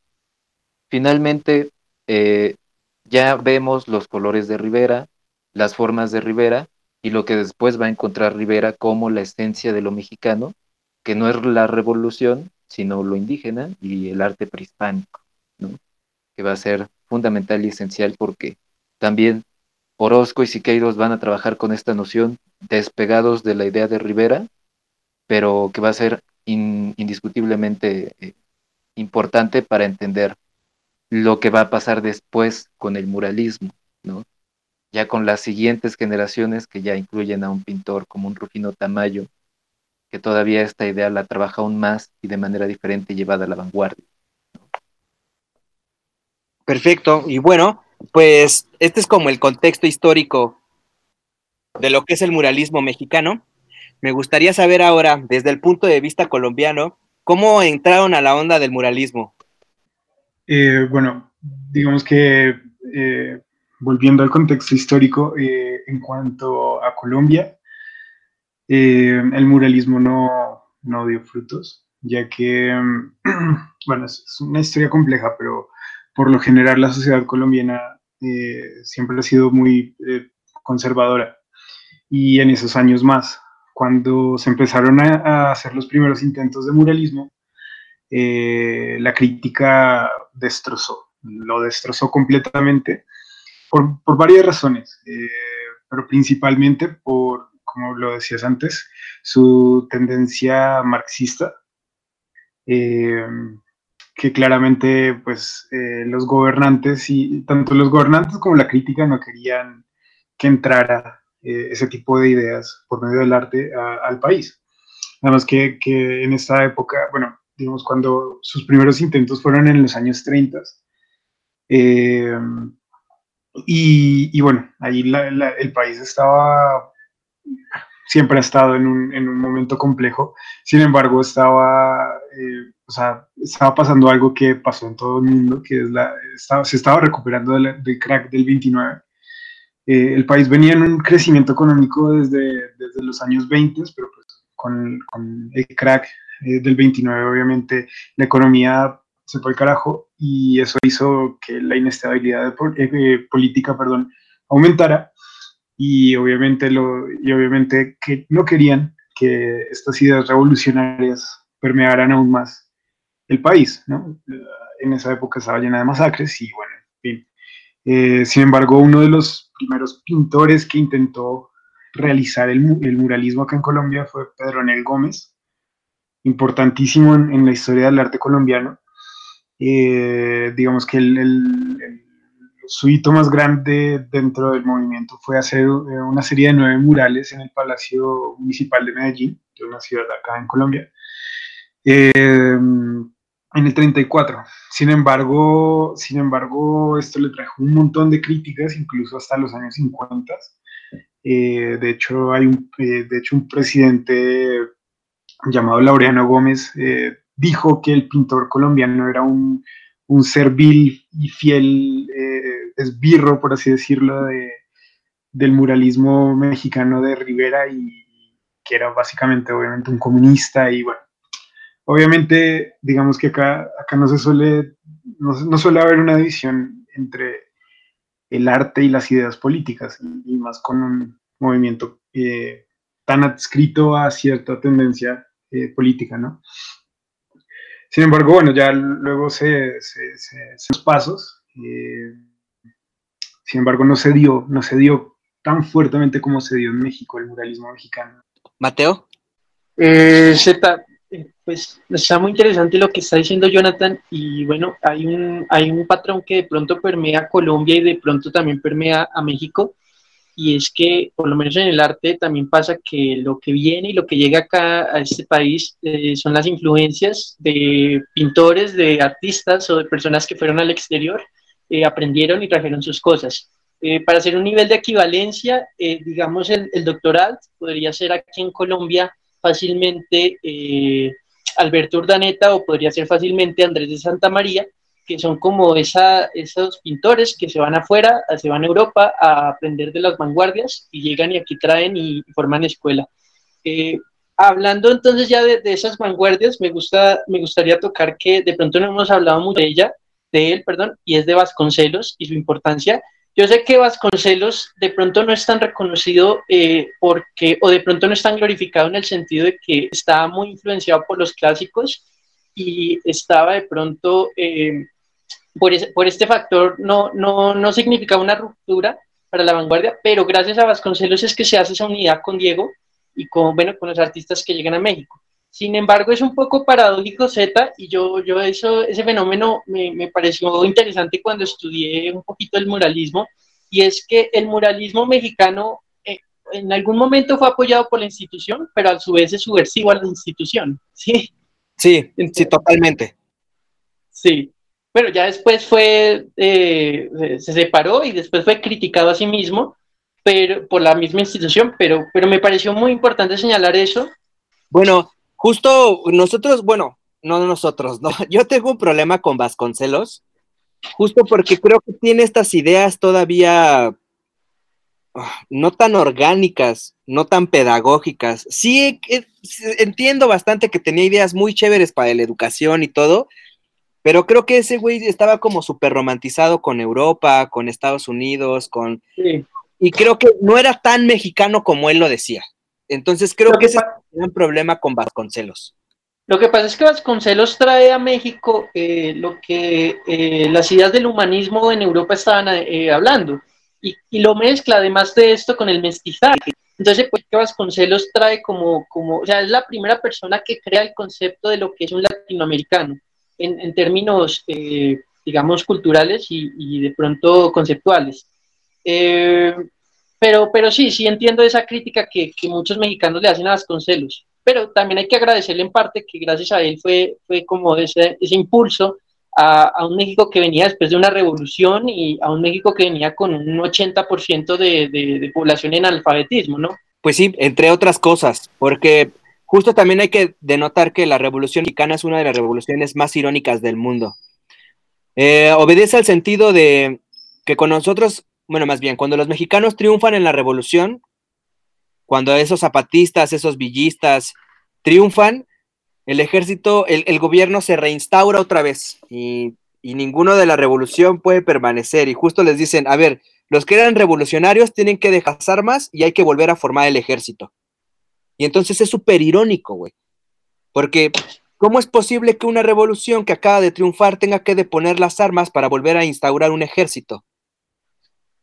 Finalmente, eh, ya vemos los colores de Rivera, las formas de Rivera y lo que después va a encontrar Rivera como la esencia de lo mexicano, que no es la revolución, sino lo indígena y el arte prehispánico, ¿no? que va a ser fundamental y esencial porque también Orozco y Siqueiros van a trabajar con esta noción despegados de la idea de Rivera, pero que va a ser indiscutiblemente eh, importante para entender lo que va a pasar después con el muralismo, ¿no? Ya con las siguientes generaciones que ya incluyen a un pintor como un Rufino Tamayo, que todavía esta idea la trabaja aún más y de manera diferente llevada a la vanguardia. Perfecto, y bueno, pues este es como el contexto histórico de lo que es el muralismo mexicano. Me gustaría saber ahora, desde el punto de vista colombiano, cómo entraron a la onda del muralismo. Eh, bueno, digamos que eh, volviendo al contexto histórico, eh, en cuanto a Colombia, el muralismo no, no, dio frutos, ya que, <clears throat> bueno, es, una historia compleja, pero por lo general la sociedad colombiana siempre ha sido muy conservadora. Y en esos años más, cuando se empezaron a hacer los primeros intentos de muralismo, la crítica destrozó, lo destrozó completamente por, varias razones, eh, pero principalmente por, como lo decías antes, su tendencia marxista, eh, que claramente pues los gobernantes y tanto los gobernantes como la crítica no querían que entrara ese tipo de ideas por medio del arte al país. Además que, que en esta época, bueno, digamos, cuando sus primeros intentos fueron en los años 30. Eh, y, bueno, ahí el país estaba, siempre ha estado en un, en un momento complejo, sin embargo, estaba, eh, o sea, estaba pasando algo que pasó en todo el mundo, que es la, estaba, se estaba recuperando del, crack del 29. Eh, el país venía en un crecimiento económico desde, desde los años 20, pero pues con, con el crack eh, del 29, obviamente, la economía se fue al carajo y eso hizo que la inestabilidad eh, política perdón, aumentara y obviamente, lo, y obviamente que no querían que estas ideas revolucionarias permearan aún más el país. ¿no? En esa época estaba llena de masacres y bueno, en fin. Eh, sin embargo, uno de los primeros pintores que intentó realizar el, el muralismo acá en Colombia fue Pedro Nel Gómez, importantísimo en, la historia del arte colombiano. Eh, digamos que el, el, más grande dentro del movimiento fue hacer eh, una serie de nueve murales en el Palacio Municipal de Medellín, de una ciudad acá en Colombia, eh, en el 34. Sin embargo, sin embargo, esto le trajo un montón de críticas, incluso hasta los años 50. de, hecho, hay de hecho, un presidente llamado Laureano Gómez, eh, dijo que el pintor colombiano era un, un servil y fiel eh, esbirro, por así decirlo, de, del muralismo mexicano de Rivera y que era básicamente, obviamente, un comunista y bueno, obviamente, digamos que acá, acá no se suele, no, suele haber una división entre el arte y las ideas políticas, y, más con un movimiento eh, tan adscrito a cierta tendencia eh, política, ¿no? Sin embargo, bueno, ya luego se, se, se, pasos, eh, sin embargo, no se dio, no se dio tan fuertemente como se dio en México el muralismo mexicano. Mateo. Eh, Z, pues está muy interesante lo que está diciendo Jonathan y bueno, hay un, hay un patrón que de pronto permea Colombia y de pronto también permea a México y es que por lo menos en el arte también pasa que lo que viene y lo que llega acá a este país eh, son las influencias de pintores, de artistas o de personas que fueron al exterior, eh, aprendieron y trajeron sus cosas. Eh, para hacer un nivel de equivalencia, digamos el, el, doctoral podría ser aquí en Colombia fácilmente Alberto Urdaneta o podría ser fácilmente Andrés de Santa María, que son como esa, esos pintores que se van afuera, se van a Europa a aprender de las vanguardias y llegan y aquí traen y forman escuela. Eh, hablando entonces ya de, esas vanguardias, me, gusta, me gustaría tocar que de pronto no hemos hablado mucho de ella, de él, perdón, y es de Vasconcelos y su importancia. Yo sé que Vasconcelos de pronto no es tan reconocido eh, porque, o de pronto no es tan glorificado en el sentido de que está muy influenciado por los clásicos y estaba de pronto eh, por, este factor no, no, no significaba una ruptura para la vanguardia, pero gracias a Vasconcelos es que se hace esa unidad con Diego y con, bueno, con los artistas que llegan a México. Sin embargo, es un poco paradójico Z y yo, yo eso, ese fenómeno me, me pareció interesante cuando estudié un poquito el muralismo y es que el muralismo mexicano eh, en algún momento fue apoyado por la institución, pero a su vez es subversivo a la institución, ¿sí? Sí, sí, totalmente. Sí, bueno, ya después fue, eh, se separó y después fue criticado a sí mismo pero, por la misma institución, pero, pero me pareció muy importante señalar eso. Bueno, justo nosotros, bueno, no nosotros, no, <laughs> yo tengo un problema con Vasconcelos, justo porque creo que tiene estas ideas todavía ah, no tan orgánicas, no tan pedagógicas. Sí, eh, entiendo bastante que tenía ideas muy chéveres para la educación y todo, pero creo que ese güey estaba como súper romantizado con Europa, con Estados Unidos, con... Y creo que no era tan mexicano como él lo decía. Entonces creo que, ese es un problema con Vasconcelos. Lo que pasa es que Vasconcelos trae a México eh, lo que eh, las ideas del humanismo en Europa estaban eh, hablando y, y, lo mezcla además de esto con el mestizaje. Entonces, pues que Vasconcelos trae como, como, o sea, es la primera persona que crea el concepto de lo que es un latinoamericano en, términos, eh, digamos, culturales y, de pronto conceptuales. Eh, pero, pero sí, sí entiendo esa crítica que, muchos mexicanos le hacen a Vasconcelos, pero también hay que agradecerle en parte que gracias a él fue, fue como ese, ese impulso a, un México que venía después de una revolución y a un México que venía con un 80% de, de, de población en alfabetismo, ¿no? Pues sí, entre otras cosas, porque Justo también hay que denotar que la Revolución Mexicana es una de las revoluciones más irónicas del mundo. Eh, obedece al sentido de que con nosotros, bueno, más bien, cuando los mexicanos triunfan en la revolución, cuando esos zapatistas, esos villistas triunfan, el ejército, el, gobierno se reinstaura otra vez y, ninguno de la revolución puede permanecer. Y justo les dicen, a ver, los que eran revolucionarios tienen que dejar armas y hay que volver a formar el ejército. Y entonces es súper irónico, güey. Porque, ¿cómo es posible que una revolución que acaba de triunfar tenga que deponer las armas para volver a instaurar un ejército?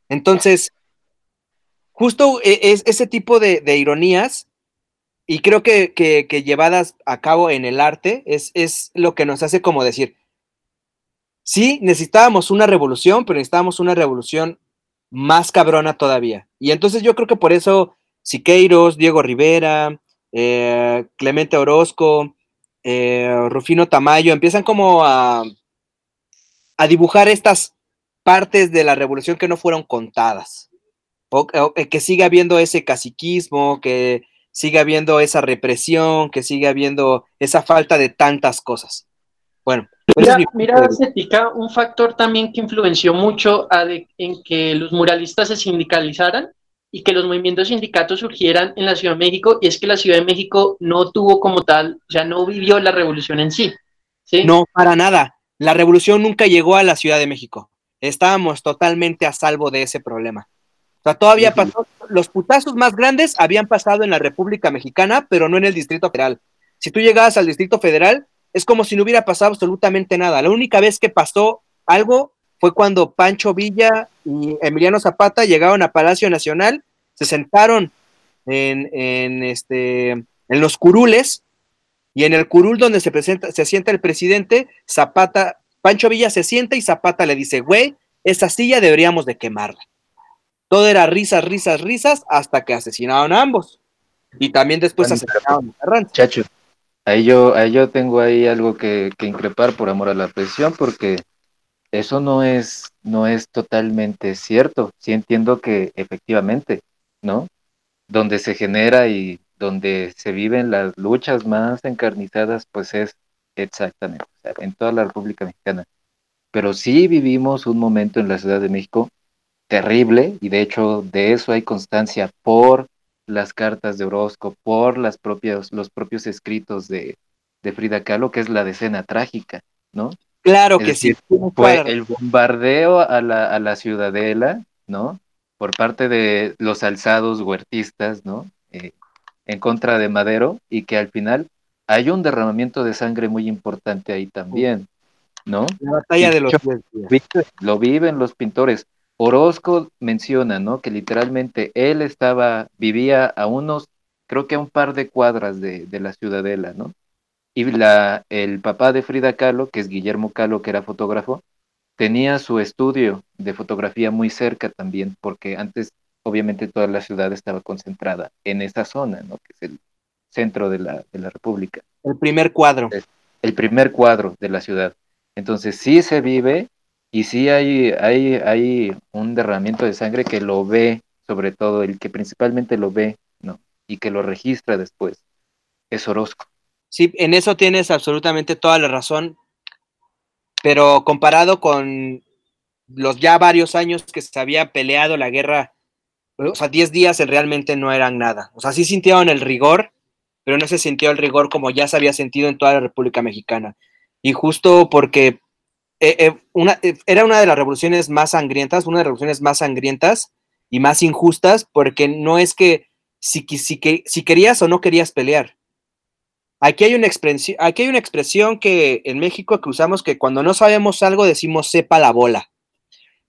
Entonces, justo e, es, ese tipo de, ironías, y creo que, llevadas a cabo en el arte, es, es lo que nos hace como decir, sí, necesitábamos una revolución, pero necesitábamos una revolución más cabrona todavía. Y entonces yo creo que por eso Siqueiros, Diego Rivera, eh, Clemente Orozco, eh, Rufino Tamayo empiezan como a, a dibujar estas partes de la revolución que no fueron contadas. O, eh, que siga habiendo ese caciquismo, que siga habiendo esa represión, que siga habiendo esa falta de tantas cosas. Bueno. Pues mira, mira un factor también que influenció mucho en que los muralistas se sindicalizaran y que los movimientos sindicatos surgieran en la Ciudad de México, y es que la Ciudad de México no tuvo como tal, ya no vivió la revolución en sí. ¿sí? No, para nada. La revolución nunca llegó a la Ciudad de México estábamos totalmente a salvo de ese problema. O sea, todavía pasó, los putazos más grandes habían pasado en la República Mexicana, pero no en el Distrito Federal. Si tú llegabas al Distrito Federal, es como si no hubiera pasado absolutamente nada. La única vez que pasó algo fue cuando Pancho Villa y Emiliano Zapata llegaron a Palacio Nacional, se sentaron en, en, este, en los curules, y en el curul donde se, presenta, se sienta el presidente, Zapata Pancho Villa se sienta y Zapata le dice, güey, esa silla deberíamos de quemarla. Todo era risas, risas, risas, hasta que asesinaron a ambos. Y también después asesinaron a Rancho. Chacho, ahí yo, ahí yo tengo ahí algo que, que, increpar por amor a la presión, porque eso no es, no es totalmente cierto. Sí entiendo que efectivamente, ¿no? Donde se genera y donde se viven las luchas más encarnizadas, pues es Exactamente, en toda la República Mexicana. Pero sí vivimos un momento en la Ciudad de México terrible, y de hecho de eso hay constancia por las cartas de Orozco, por las propias, los propios escritos de, Frida Kahlo, que es la decena trágica, ¿no? Claro que sí. Fue el bombardeo a la, a la ciudadela, ¿no? Por parte de los alzados huertistas, ¿no? Eh, en contra de Madero, y que al final hay un derramamiento de sangre muy importante ahí también, ¿no? La batalla de los Lo viven los pintores. Orozco menciona, ¿no? Que literalmente él estaba, vivía a unos, creo que a un par de cuadras de, la ciudadela, ¿no? Y la, el papá de Frida Kahlo, que es Guillermo Kahlo, que era fotógrafo, tenía su estudio de fotografía muy cerca también, porque antes obviamente toda la ciudad estaba concentrada en esa zona, ¿no? Que es el, centro de la, de la República. El primer cuadro. El primer cuadro de la ciudad. Entonces sí se vive y sí hay, hay, hay un derramamiento de sangre que lo ve, sobre todo el que principalmente lo ve, ¿no? Y que lo registra después. Es Orozco. Sí, en eso tienes absolutamente toda la razón, pero comparado con los ya varios años que se había peleado la guerra, o sea, 10 días realmente no eran nada. O sea, sí sintieron el rigor, pero no se sintió el rigor como ya se había sentido en toda la República Mexicana. Y justo porque eh, eh, eh, era una de las revoluciones más sangrientas, una de las revoluciones más sangrientas y más injustas, porque no es que si, si, si querías o no querías pelear. Aquí hay, una expresión, aquí hay una expresión que en México que usamos que cuando no sabemos algo decimos sepa la bola.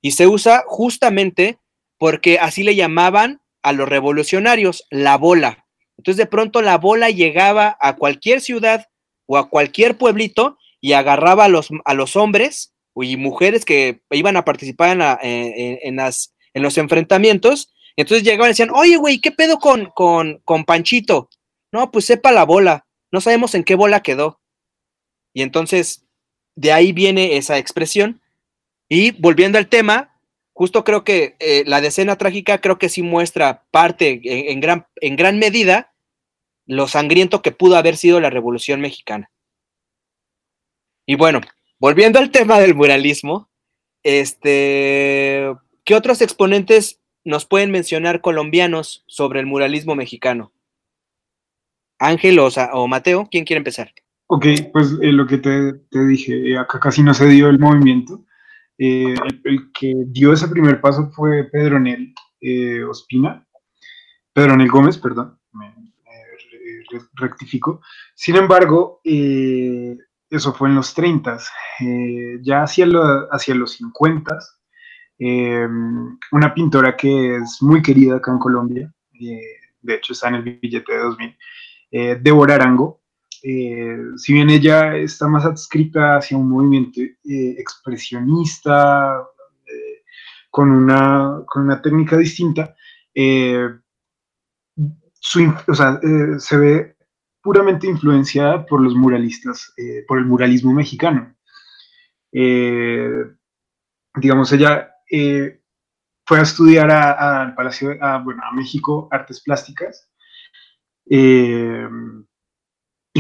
Y se usa justamente porque así le llamaban a los revolucionarios la bola. Entonces de pronto la bola llegaba a cualquier ciudad o a cualquier pueblito y agarraba a los, a los hombres y mujeres que iban a participar en, las, en los enfrentamientos. Entonces llegaban y decían, oye, güey, ¿qué pedo con, con, con Panchito? No, pues sepa la bola, no sabemos en qué bola quedó. Y entonces de ahí viene esa expresión. Y volviendo al tema, justo creo que eh, la decena trágica creo que sí muestra parte en, gran, en gran medida lo sangriento que pudo haber sido la Revolución Mexicana. Y bueno, volviendo al tema del muralismo, este, ¿qué otros exponentes nos pueden mencionar colombianos sobre el muralismo mexicano? Ángel o, o Mateo, ¿quién quiere empezar? Ok, pues eh, lo que te, dije, eh, acá casi no se dio el movimiento. Eh, el, que dio ese primer paso fue Pedronel Ospina, Pedronel Gómez, perdón, me, rectifico. Sin embargo, eso fue en los 30, ya hacia, hacia los 50, una pintora que es muy querida acá en Colombia, de hecho está en el billete de 2000, Débora Arango, eh, si bien ella está más adscrita hacia un movimiento eh, expresionista, eh, con, una, con, una, técnica distinta, su, o sea, se ve puramente influenciada por los muralistas, por el muralismo mexicano. digamos, ella fue a estudiar al Palacio, a, bueno, a México, artes plásticas. Y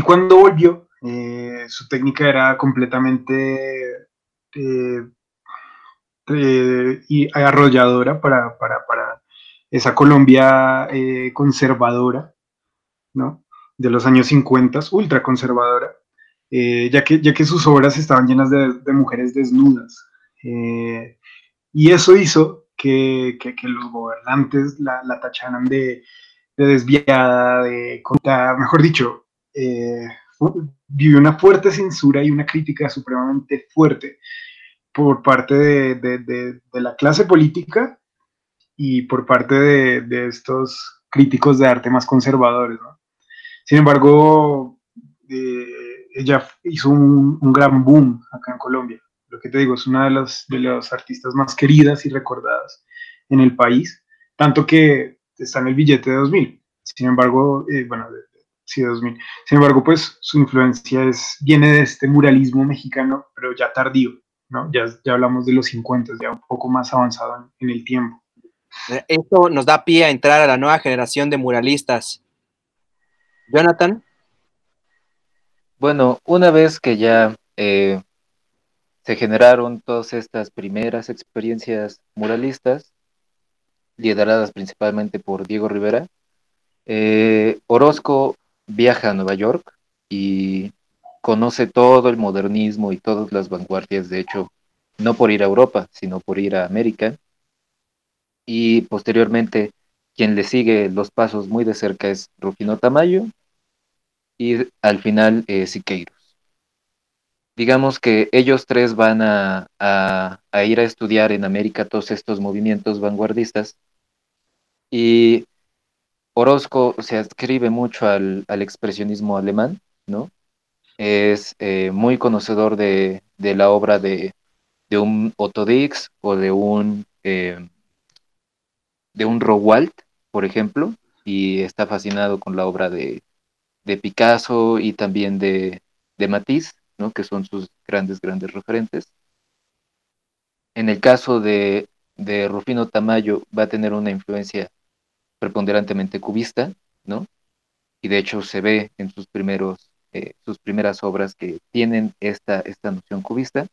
cuando volvió, eh, su técnica era completamente eh, y arrolladora para, esa Colombia eh, conservadora, ¿no? De los años 50, ultra conservadora, ya, que, ya que sus obras estaban llenas de, mujeres desnudas. y eso hizo que, los gobernantes la, tacharan de, de desviada, de, mejor dicho, eh, vivió una fuerte censura y una crítica supremamente fuerte por parte de, la clase política y por parte de, estos críticos de arte más conservadores. Sin embargo, eh, ella hizo un, gran boom acá en Colombia. Lo que te digo, es una de las, de las artistas más queridas y recordadas en el país, tanto que está en el billete de 2000. Sin embargo, eh, bueno, sí, 2000. Sin embargo, pues su influencia es, viene de este muralismo mexicano, pero ya tardío, ¿no? Ya, ya hablamos de los 50, ya un poco más avanzado en, el tiempo. Esto nos da pie a entrar a la nueva generación de muralistas. Jonathan. Bueno, una vez que ya eh, se generaron todas estas primeras experiencias muralistas, lideradas principalmente por Diego Rivera, eh, Orozco viaja a Nueva York y conoce todo el modernismo y todas las vanguardias, de hecho, no por ir a Europa, sino por ir a América. Y posteriormente, quien le sigue los pasos muy de cerca es Rufino Tamayo y al final eh, Siqueiros. Digamos que ellos tres van a, a ir a estudiar en América todos estos movimientos vanguardistas y Orozco se adscribe mucho al, expresionismo alemán, ¿no? Es eh, muy conocedor de, la obra de, un Otto Dix o de un, eh, de un Rowalt, por ejemplo, y está fascinado con la obra de, Picasso y también de, de Matisse, que son sus grandes, grandes referentes. En el caso de, de Rufino Tamayo va a tener una influencia preponderantemente cubista, ¿no? Y de hecho se ve en sus primeros, eh, sus primeras obras que tienen esta, esta noción cubista.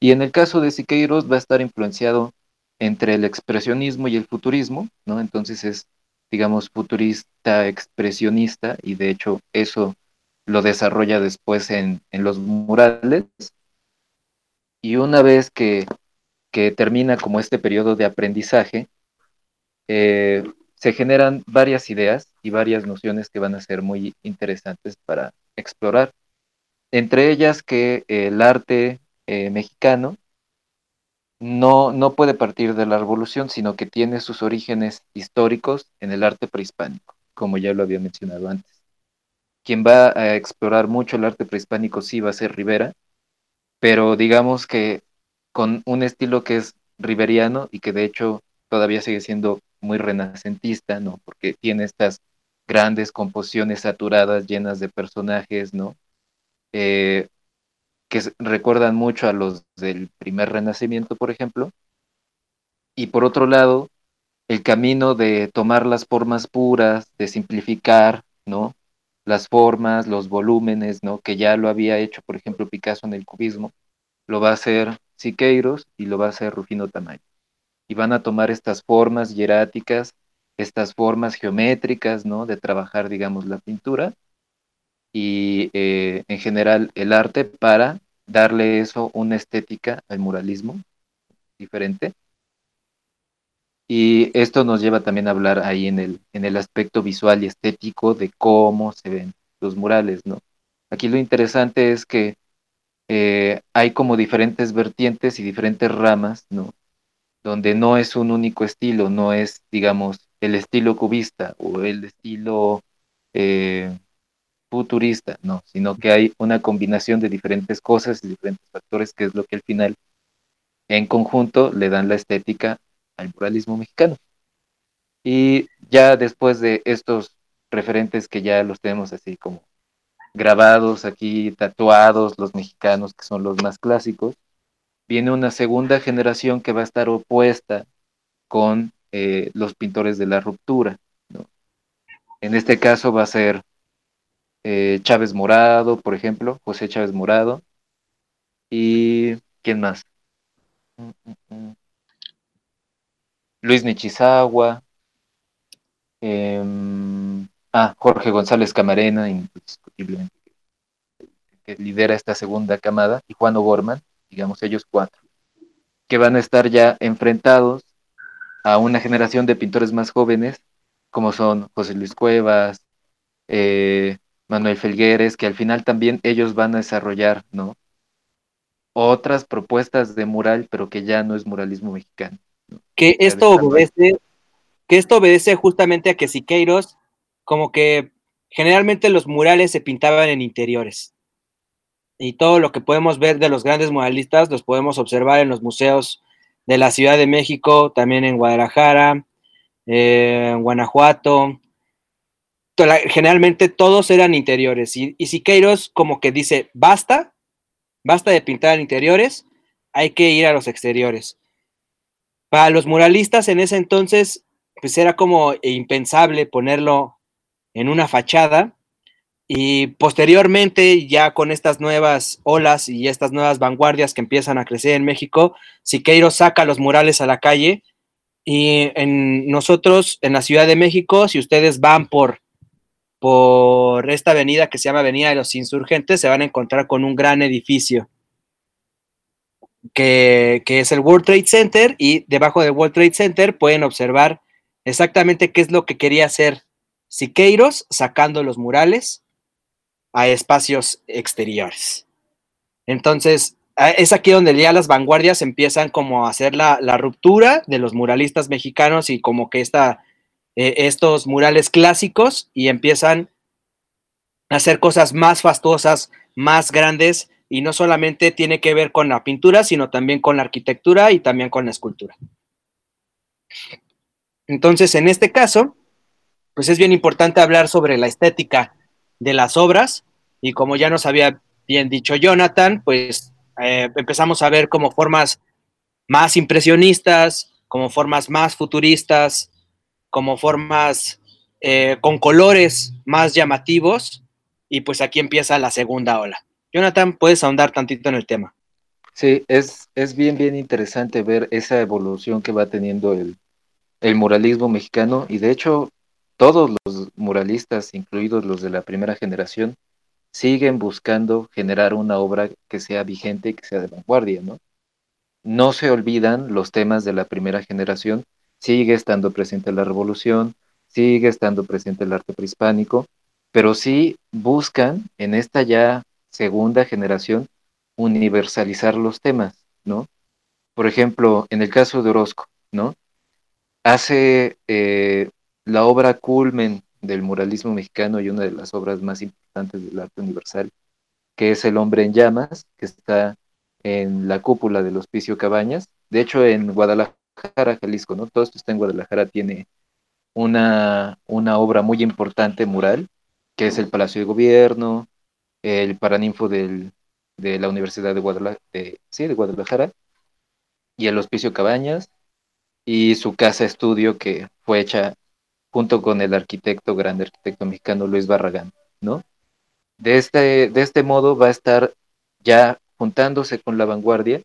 Y en el caso de Siqueiros va a estar influenciado entre el expresionismo y el futurismo, ¿no? Entonces es, digamos, futurista expresionista y de hecho eso lo desarrolla después en, los murales. Y una vez que, que, termina como este periodo de aprendizaje, eh, se generan varias ideas y varias nociones que van a ser muy interesantes para explorar. Entre ellas que el arte eh, mexicano no, no puede partir de la revolución, sino que tiene sus orígenes históricos en el arte prehispánico, como ya lo había mencionado antes. Quien va a explorar mucho el arte prehispánico sí va a ser Rivera, pero digamos que con un estilo que es riveriano y que de hecho todavía sigue siendo muy renacentista, ¿no? Porque tiene estas grandes composiciones saturadas, llenas de personajes, ¿no? Eh, que recuerdan mucho a los del primer renacimiento, por ejemplo. Y por otro lado, el camino de tomar las formas puras, de simplificar, ¿no? Las formas, los volúmenes, ¿no? Que ya lo había hecho, por ejemplo, Picasso en el cubismo, lo va a hacer Siqueiros y lo va a hacer Rufino Tamayo y van a tomar estas formas hieráticas, estas formas geométricas, ¿no? De trabajar, digamos, la pintura y eh, en general el arte para darle eso una estética al muralismo diferente. Y esto nos lleva también a hablar ahí en el, en el aspecto visual y estético de cómo se ven los murales, ¿no? Aquí lo interesante es que eh, hay como diferentes vertientes y diferentes ramas, ¿no? Donde no es un único estilo, no es, digamos, el estilo cubista o el estilo eh, futurista, no, sino que hay una combinación de diferentes cosas y diferentes factores que es lo que al final en conjunto le dan la estética al muralismo mexicano. Y ya después de estos referentes que ya los tenemos así como grabados aquí, tatuados, los mexicanos que son los más clásicos, viene una segunda generación que va a estar opuesta con eh, los pintores de la ruptura. En este caso va a ser eh, Chávez Morado, por ejemplo, José Chávez Morado. ¿Y quién más? Mm, mm, mm. Luis Nichizagua. Em, ah, Jorge González Camarena, indiscutiblemente, que lidera esta segunda camada, y Juan O'Gorman, digamos ellos cuatro, que van a estar ya enfrentados a una generación de pintores más jóvenes, como son José Luis Cuevas, eh, Manuel Felgueres, que al final también ellos van a desarrollar, ¿no? Otras propuestas de mural, pero que ya no es muralismo mexicano. Que esto obedece, que esto obedece justamente a que Siqueiros, como que generalmente los murales se pintaban en interiores. Y todo lo que podemos ver de los grandes muralistas los podemos observar en los museos de la Ciudad de México, también en Guadalajara, eh, en Guanajuato. Generalmente todos eran interiores. Y, y Siqueiros como que dice, basta, basta de pintar en interiores, hay que ir a los exteriores. Para los muralistas en ese entonces, pues era como impensable ponerlo en una fachada. Y posteriormente, ya con estas nuevas olas y estas nuevas vanguardias que empiezan a crecer en México, Siqueiros saca los murales a la calle. Y en nosotros, en la Ciudad de México, si ustedes van por, por esta avenida que se llama Avenida de los Insurgentes, se van a encontrar con un gran edificio que, es el World Trade Center y debajo del World Trade Center pueden observar exactamente qué es lo que quería hacer Siqueiros sacando los murales a espacios exteriores. Entonces, es aquí donde ya las vanguardias empiezan como a hacer la, ruptura de los muralistas mexicanos y como que esta, eh, estos murales clásicos y empiezan a hacer cosas más fastuosas, más grandes y no solamente tiene que ver con la pintura, sino también con la arquitectura y también con la escultura. Entonces, en este caso, pues es bien importante hablar sobre la estética de las obras y como ya nos había bien dicho Jonathan, pues eh, empezamos a ver como formas más impresionistas, como formas más futuristas, como formas eh, con colores más llamativos y pues aquí empieza la segunda ola. Jonathan, puedes ahondar tantito en el tema. Sí, es, es bien, bien interesante ver esa evolución que va teniendo el, el muralismo mexicano y de hecho todos los muralistas, incluidos los de la primera generación, siguen buscando generar una obra que sea vigente y que sea de vanguardia, ¿no? No se olvidan los temas de la primera generación, sigue estando presente la revolución, sigue estando presente el arte prehispánico, pero sí buscan en esta ya segunda generación universalizar los temas, ¿no? Por ejemplo, en el caso de Orozco, ¿no? Hace eh, la obra culmen del muralismo mexicano y una de las obras más importantes del arte universal, que es El hombre en llamas, que está en la cúpula del Hospicio Cabañas. De hecho, en Guadalajara, Jalisco, ¿no? Todo esto está en Guadalajara, tiene una, una obra muy importante mural, que es el Palacio de Gobierno, el paraninfo de la Universidad de Guadalajara, sí, de Guadalajara, y el Hospicio Cabañas, y su casa estudio que fue hecha junto con el arquitecto, grande arquitecto mexicano Luis Barragán, ¿no? De este, de este modo va a estar ya juntándose con la vanguardia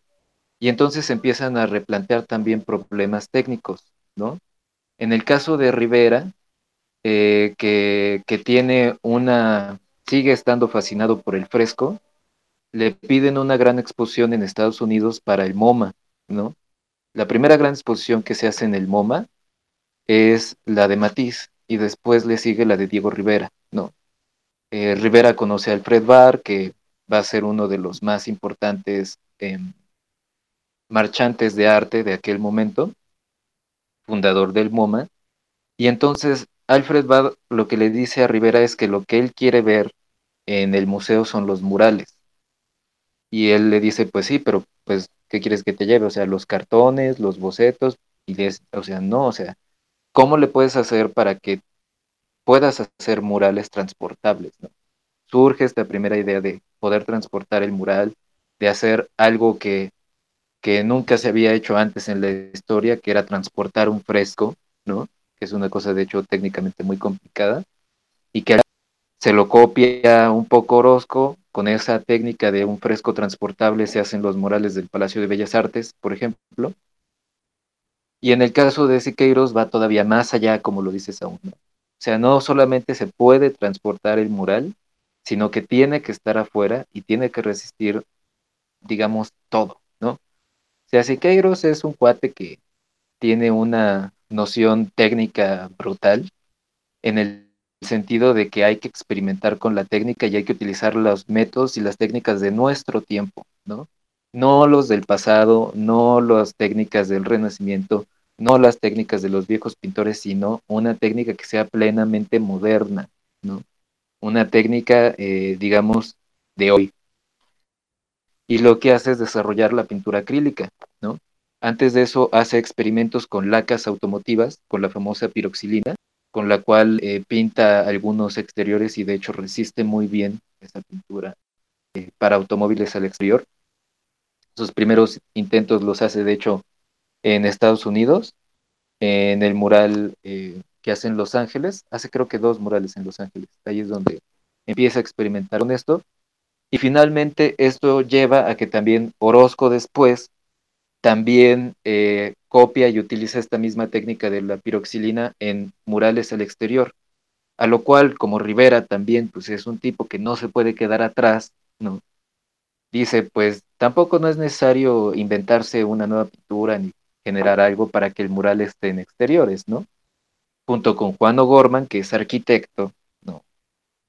y entonces empiezan a replantear también problemas técnicos, ¿no? En el caso de Rivera, eh, que, que, tiene una sigue estando fascinado por el fresco, le piden una gran exposición en Estados Unidos para el MoMA, ¿no? La primera gran exposición que se hace en el MoMA es la de Matisse y después le sigue la de Diego Rivera, ¿no? Eh, Rivera conoce a Alfred Barr, que va a ser uno de los más importantes em, marchantes de arte de aquel momento, fundador del MoMA, y entonces Alfred Barr lo que le dice a Rivera es que lo que él quiere ver en el museo son los murales. Y él le dice, pues sí, pero pues, ¿qué quieres que te lleve? O sea, los cartones, los bocetos, y les, o sea, no, o sea, ¿cómo le puedes hacer para que puedas hacer murales transportables? Surge esta primera idea de poder transportar el mural, de hacer algo que, que nunca se había hecho antes en la historia, que era transportar un fresco, ¿no? Que es una cosa de hecho técnicamente muy complicada, y que se lo copia un poco Orozco, con esa técnica de un fresco transportable se hacen los murales del Palacio de Bellas Artes, por ejemplo. Y en el caso de Siqueiros va todavía más allá, como lo dice Saúl. O sea, no solamente se puede transportar el mural, sino que tiene que estar afuera y tiene que resistir, digamos, todo, ¿no? O sea, Siqueiros es un cuate que tiene una noción técnica brutal en el sentido de que hay que experimentar con la técnica y hay que utilizar los métodos y las técnicas de nuestro tiempo, ¿no? No los del pasado, no las técnicas del Renacimiento, no las técnicas de los viejos pintores, sino una técnica que sea plenamente moderna, ¿no? Una técnica, eh, digamos, de hoy. Y lo que hace es desarrollar la pintura acrílica, ¿no? Antes de eso hace experimentos con lacas automotivas, con la famosa piroxilina, con la cual eh, pinta algunos exteriores y de hecho resiste muy bien esa pintura eh, para automóviles al exterior. Sus primeros intentos los hace de hecho en Estados Unidos, en el mural eh, que hace en Los Ángeles, hace creo que dos murales en Los Ángeles, ahí es donde empieza a experimentar con esto. Y finalmente esto lleva a que también Orozco después también eh, copia y utiliza esta misma técnica de la piroxilina en murales al exterior, a lo cual, como Rivera también, pues es un tipo que no se puede quedar atrás, ¿no? Dice, pues tampoco no es necesario inventarse una nueva pintura ni generar algo para que el mural esté en exteriores, ¿no? Junto con Juan O'Gorman, que es arquitecto, ¿no?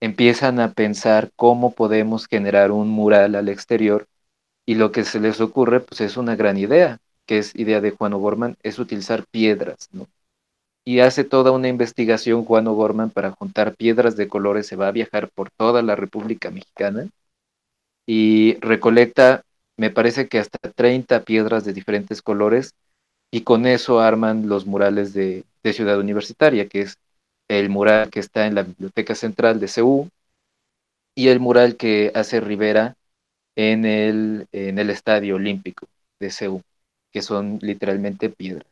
Empiezan a pensar cómo podemos generar un mural al exterior y lo que se les ocurre, pues es una gran idea, que es idea de Juan O'Gorman, es utilizar piedras, ¿no? Y hace toda una investigación Juan O'Gorman para juntar piedras de colores, se va a viajar por toda la República Mexicana y recolecta, me parece que hasta 30 piedras de diferentes colores y con eso arman los murales de, de Ciudad Universitaria, que es el mural que está en la Biblioteca Central de CEU y el mural que hace Rivera en el, en el Estadio Olímpico de Seúl, que son literalmente piedras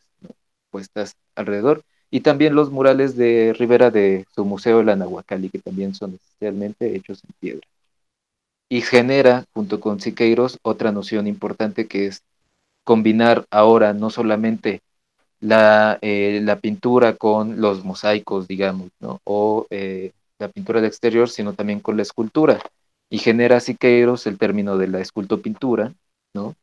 puestas alrededor. Y también los murales de Rivera de su museo, el Anahuacalli, que también son especialmente hechos en piedra. Y genera, junto con Siqueiros, otra noción importante que es combinar ahora no solamente la, eh, la pintura con los mosaicos, digamos, ¿no? o eh, la pintura de exterior, sino también con la escultura y genera Siqueiros el término de la escultopintura, ¿no?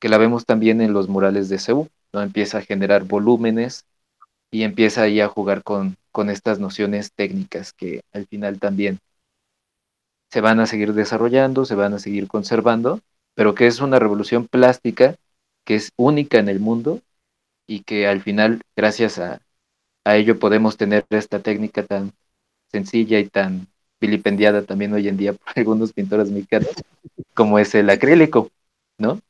que la vemos también en los murales de Seúl, ¿no? empieza a generar volúmenes y empieza ahí a jugar con, con estas nociones técnicas que al final también se van a seguir desarrollando, se van a seguir conservando, pero que es una revolución plástica que es única en el mundo y que al final, gracias a, a ello, podemos tener esta técnica tan sencilla y tan vilipendiada también hoy en día por <laughs> algunos pintores mexicanos, como es el acrílico, ¿no?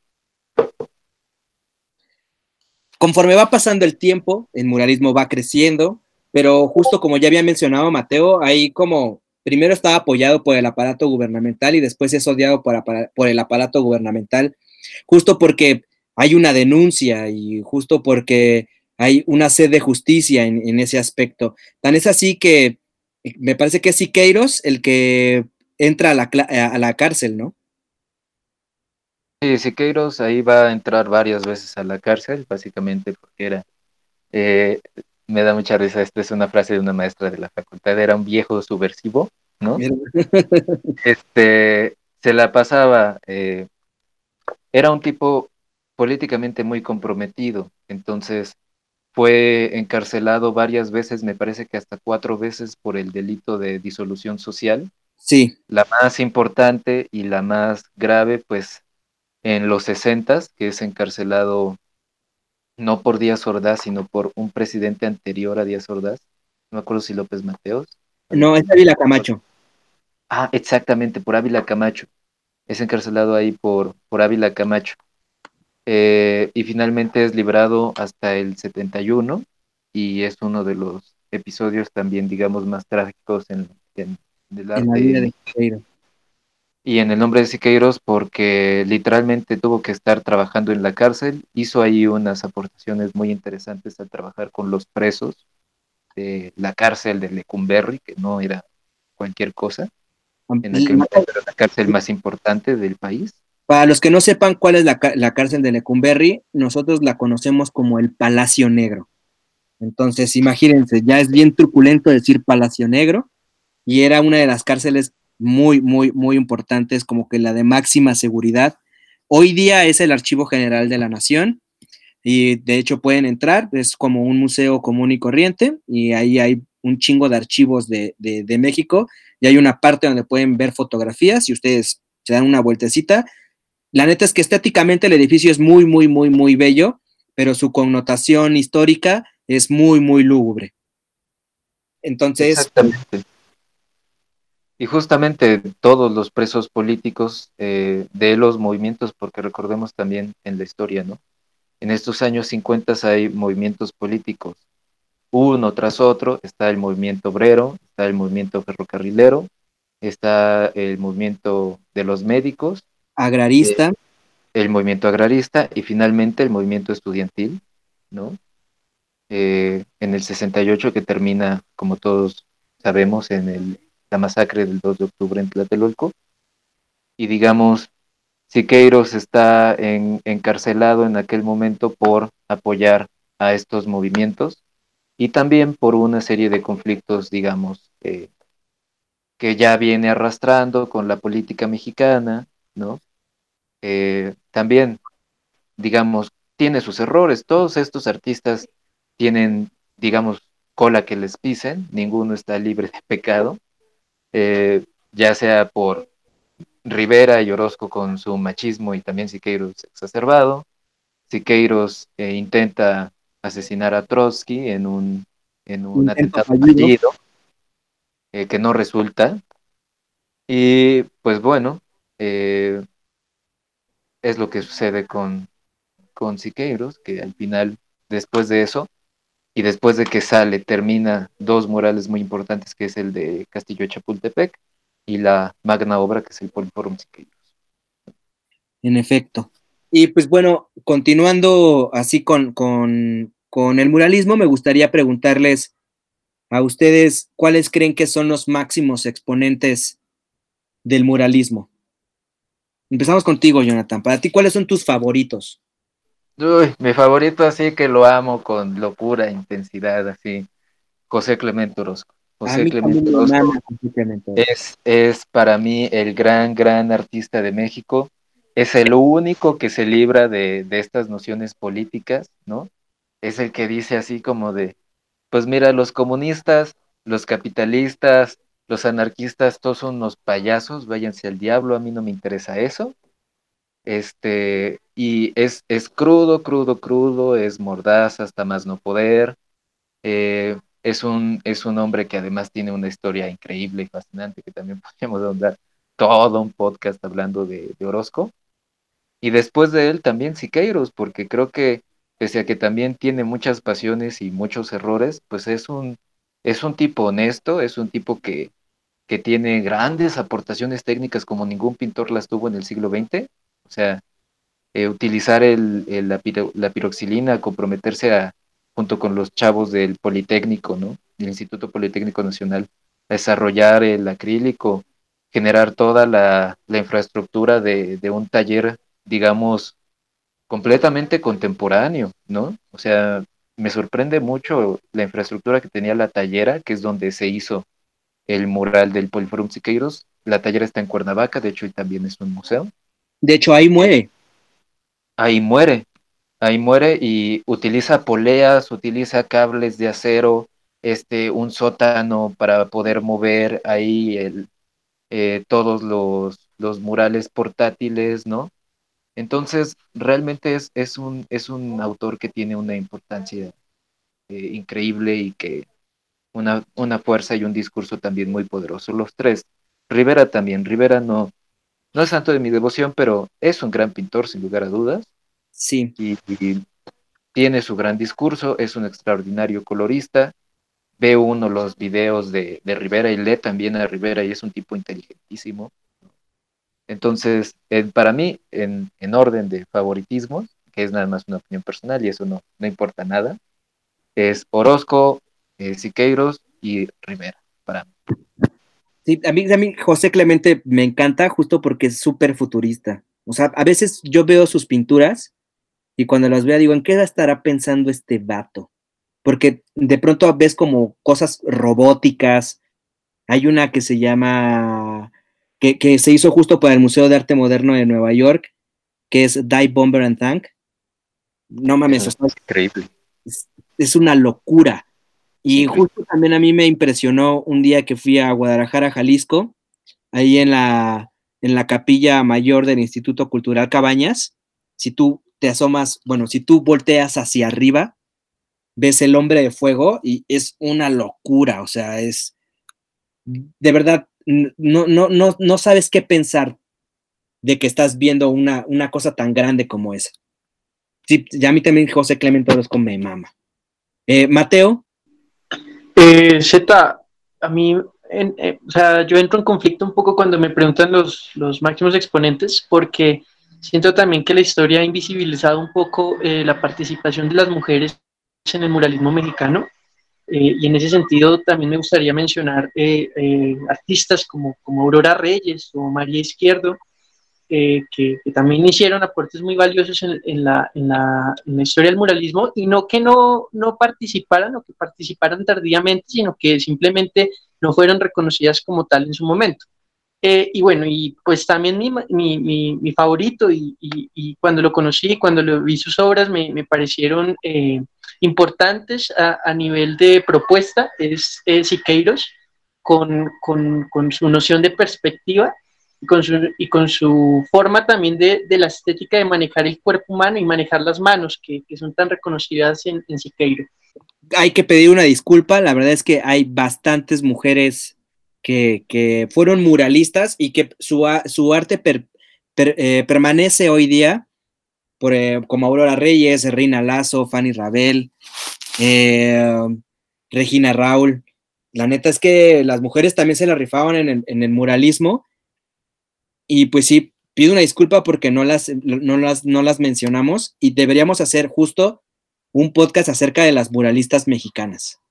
Conforme va pasando el tiempo, el muralismo va creciendo, pero justo como ya había mencionado Mateo, ahí como primero estaba apoyado por el aparato gubernamental y después es odiado por, el aparato gubernamental, justo porque hay una denuncia y justo porque hay una sed de justicia en, en ese aspecto. Tan es así que me parece que es Siqueiros el que entra a la, a la cárcel, ¿no? Sí, Siqueiros ahí va a entrar varias veces a la cárcel, básicamente porque era, eh, me da mucha risa, esta es una frase de una maestra de la facultad, era un viejo subversivo, ¿no? <laughs> este, se la pasaba, eh, era un tipo políticamente muy comprometido, entonces fue encarcelado varias veces, me parece que hasta cuatro veces por el delito de disolución social. Sí. La más importante y la más grave, pues en los sesentas, que es encarcelado no por Díaz Ordaz, sino por un presidente anterior a Díaz Ordaz. No me acuerdo si López Mateos. No, es Ávila Camacho. Ah, exactamente, por Ávila Camacho. Es encarcelado ahí por, por Ávila Camacho. Eh, y finalmente es librado hasta el 71 y es uno de los episodios también, digamos, más trágicos en, en, la vida de Siqueiros. Y en el nombre de Siqueiros porque literalmente tuvo que estar trabajando en la cárcel, hizo ahí unas aportaciones muy interesantes al trabajar con los presos de la cárcel de Lecumberri, que no era cualquier cosa, en aquel momento era la cárcel más importante del país para los que no sepan cuál es la, cárcel de Lecumberri, nosotros la conocemos como el Palacio Negro. Entonces, imagínense, ya es bien truculento decir Palacio Negro y era una de las cárceles muy, muy, muy importantes, como que la de máxima seguridad. Hoy día es el Archivo General de la Nación y de hecho pueden entrar, es como un museo común y corriente y ahí hay un chingo de archivos de, de México y hay una parte donde pueden ver fotografías y ustedes se dan una vueltecita la neta es que estéticamente el edificio es muy, muy, muy, muy bello, pero su connotación histórica es muy, muy lúgubre. Entonces. Exactamente. Y justamente todos los presos políticos eh, de los movimientos, porque recordemos también en la historia, ¿no? En estos años 50 hay movimientos políticos, uno tras otro, está el movimiento obrero, está el movimiento ferrocarrilero, está el movimiento de los médicos agrarista. el movimiento agrarista y finalmente el movimiento estudiantil, ¿no? Eh, en el 68 que termina, como todos sabemos, en el, la masacre del 2 de octubre en Tlatelolco. Y digamos, Siqueiros está encarcelado en aquel momento por apoyar a estos movimientos y también por una serie de conflictos, digamos, eh, que ya viene arrastrando con la política mexicana, ¿no? Eh, también, digamos, tiene sus errores. Todos estos artistas tienen, digamos, cola que les pisen, ninguno está libre de pecado, eh, ya sea por Rivera y Orozco con su machismo y también Siqueiros exacerbado. Siqueiros eh, intenta asesinar a Trotsky en un, en un atentado fallido, que no resulta. Y pues bueno, es lo que sucede con, con Siqueiros, que al final, después de eso, y después de que sale, termina dos murales muy importantes, que es el de Castillo de Chapultepec y la magna obra, que es el Poliforum Siqueiros. En efecto. Y pues bueno, continuando así con, con el muralismo, me gustaría preguntarles a ustedes cuáles creen que son los máximos exponentes del muralismo. Empezamos contigo, Jonathan. Para ti, ¿cuáles son tus favoritos? Uy, mi favorito así que lo amo con locura, intensidad, así. José Clemente Orozco. José Clemente Orozco es, es para mí el gran, gran artista de México. Es el único que se libra de, de estas nociones políticas, ¿no? Es el que dice así como de, pues mira, los comunistas, los capitalistas, los anarquistas todos son unos payasos, váyanse al diablo, a mí no me interesa eso. Este, y es, es crudo, crudo, crudo, es mordaz hasta más no poder. Eh, es, un, es un hombre que además tiene una historia increíble y fascinante, que también <laughs> podríamos dar todo un podcast hablando de, de Orozco. Y después de él también Siqueiros, porque creo que pese a que también tiene muchas pasiones y muchos errores, pues es un, es un tipo honesto, es un tipo que, que tiene grandes aportaciones técnicas como ningún pintor las tuvo en el siglo XX. O sea, eh, utilizar el, la, piroxilina, comprometerse a, junto con los chavos del Politécnico, ¿no? Del Instituto Politécnico Nacional, a desarrollar el acrílico, generar toda la, infraestructura de, de, un taller, digamos, completamente contemporáneo, ¿no? O sea, me sorprende mucho la infraestructura que tenía la tallera, que es donde se hizo el mural del Poliforum Siqueiros. La tallera está en Cuernavaca, de hecho, y también es un museo. De hecho, ahí muere. Ahí muere, ahí muere y utiliza poleas, utiliza cables de acero, este, un sótano para poder mover ahí el, eh, todos los, los, murales portátiles, ¿no? Entonces, realmente es, es, un, es un autor que tiene una importancia eh, increíble y que una, una fuerza y un discurso también muy poderoso. Los tres. Rivera también. Rivera no, no es santo de mi devoción, pero es un gran pintor, sin lugar a dudas. Sí. Y, tiene su gran discurso, es un extraordinario colorista. Ve uno los videos de, de Rivera y lee también a Rivera y es un tipo inteligentísimo. Entonces, para mí, en, en, orden de favoritismos, que es nada más una opinión personal y eso no, no importa nada, es Orozco, eh, Siqueiros y Rivera, para mí. Sí, a mí, a mí José Clemente me encanta justo porque es súper futurista. O sea, a veces yo veo sus pinturas y cuando las veo digo, ¿en qué estará pensando este vato? Porque de pronto ves como cosas robóticas. Hay una que se llama, que, que se hizo justo para el Museo de Arte Moderno de Nueva York, que es Die Bomber and Tank. No mames, es increíble. Es, es una locura. Y justo también a mí me impresionó un día que fui a Guadalajara, Jalisco, ahí en la, en la capilla mayor del Instituto Cultural Cabañas. Si tú te asomas, bueno, si tú volteas hacia arriba, ves el hombre de fuego y es una locura, o sea, es de verdad, no, no, no, no sabes qué pensar de que estás viendo una, una cosa tan grande como esa. Sí, ya a mí también José Clemente Orozco me mama. Eh, Mateo. Eh, Z, a mí, eh, o sea, yo entro en conflicto un poco cuando me preguntan los, los máximos exponentes, porque siento también que la historia ha invisibilizado un poco eh, la participación de las mujeres en el muralismo mexicano. Y en ese sentido también me gustaría mencionar artistas como, como Aurora Reyes o María Izquierdo, eh, que, también hicieron aportes muy valiosos en, la, en, la, en, la, historia del muralismo y no que no, no participaran o que participaran tardíamente, sino que simplemente no fueron reconocidas como tal en su momento. Eh, y bueno, y pues también mi, mi, mi, favorito y, y, cuando lo conocí, cuando lo vi sus obras, me, me parecieron eh, importantes a, a, nivel de propuesta, es Siqueiros, con, con, con su noción de perspectiva y con su, y con su forma también de, de, la estética de manejar el cuerpo humano y manejar las manos, que, que son tan reconocidas en, en. Hay que pedir una disculpa, la verdad es que hay bastantes mujeres que, que fueron muralistas y que su, su arte eh, permanece hoy día, eh, como Aurora Reyes, Reina Lazo, Fanny Rabel, eh, Regina Raúl. La neta es que las mujeres también se la rifaban en el, muralismo y pues sí, pido una disculpa porque no las, no las, no las mencionamos y deberíamos hacer justo un podcast acerca de las muralistas mexicanas.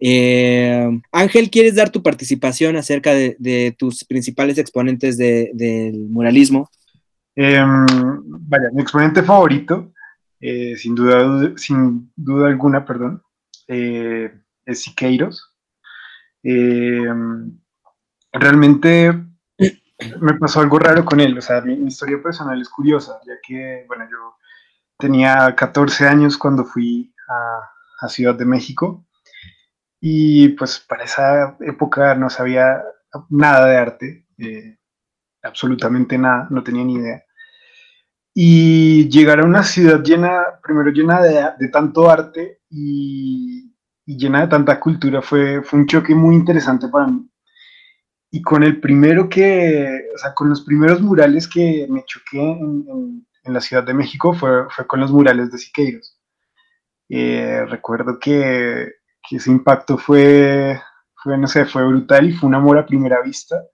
Eh, Ángel, ¿quieres dar tu participación acerca de, de tus principales exponentes de, del muralismo? Eh, vaya, mi exponente favorito, eh, sin, duda, sin duda alguna, perdón, eh, es Siqueiros. Eh, realmente me pasó algo raro con él, o sea, mi, historia personal es curiosa, ya que, bueno, yo tenía 14 años cuando fui a, a, Ciudad de México y pues para esa época no sabía nada de arte, eh, absolutamente nada, no tenía ni idea. Y llegar a una ciudad llena, primero llena de, de tanto arte y, y, llena de tanta cultura fue, fue un choque muy interesante para mí y con el primero que, o sea, con los primeros murales que me choqué en, en, en la Ciudad de México fue, fue, con los murales de Siqueiros. Eh, recuerdo que, que, ese impacto fue, fue, no sé, fue brutal y fue un amor a primera vista.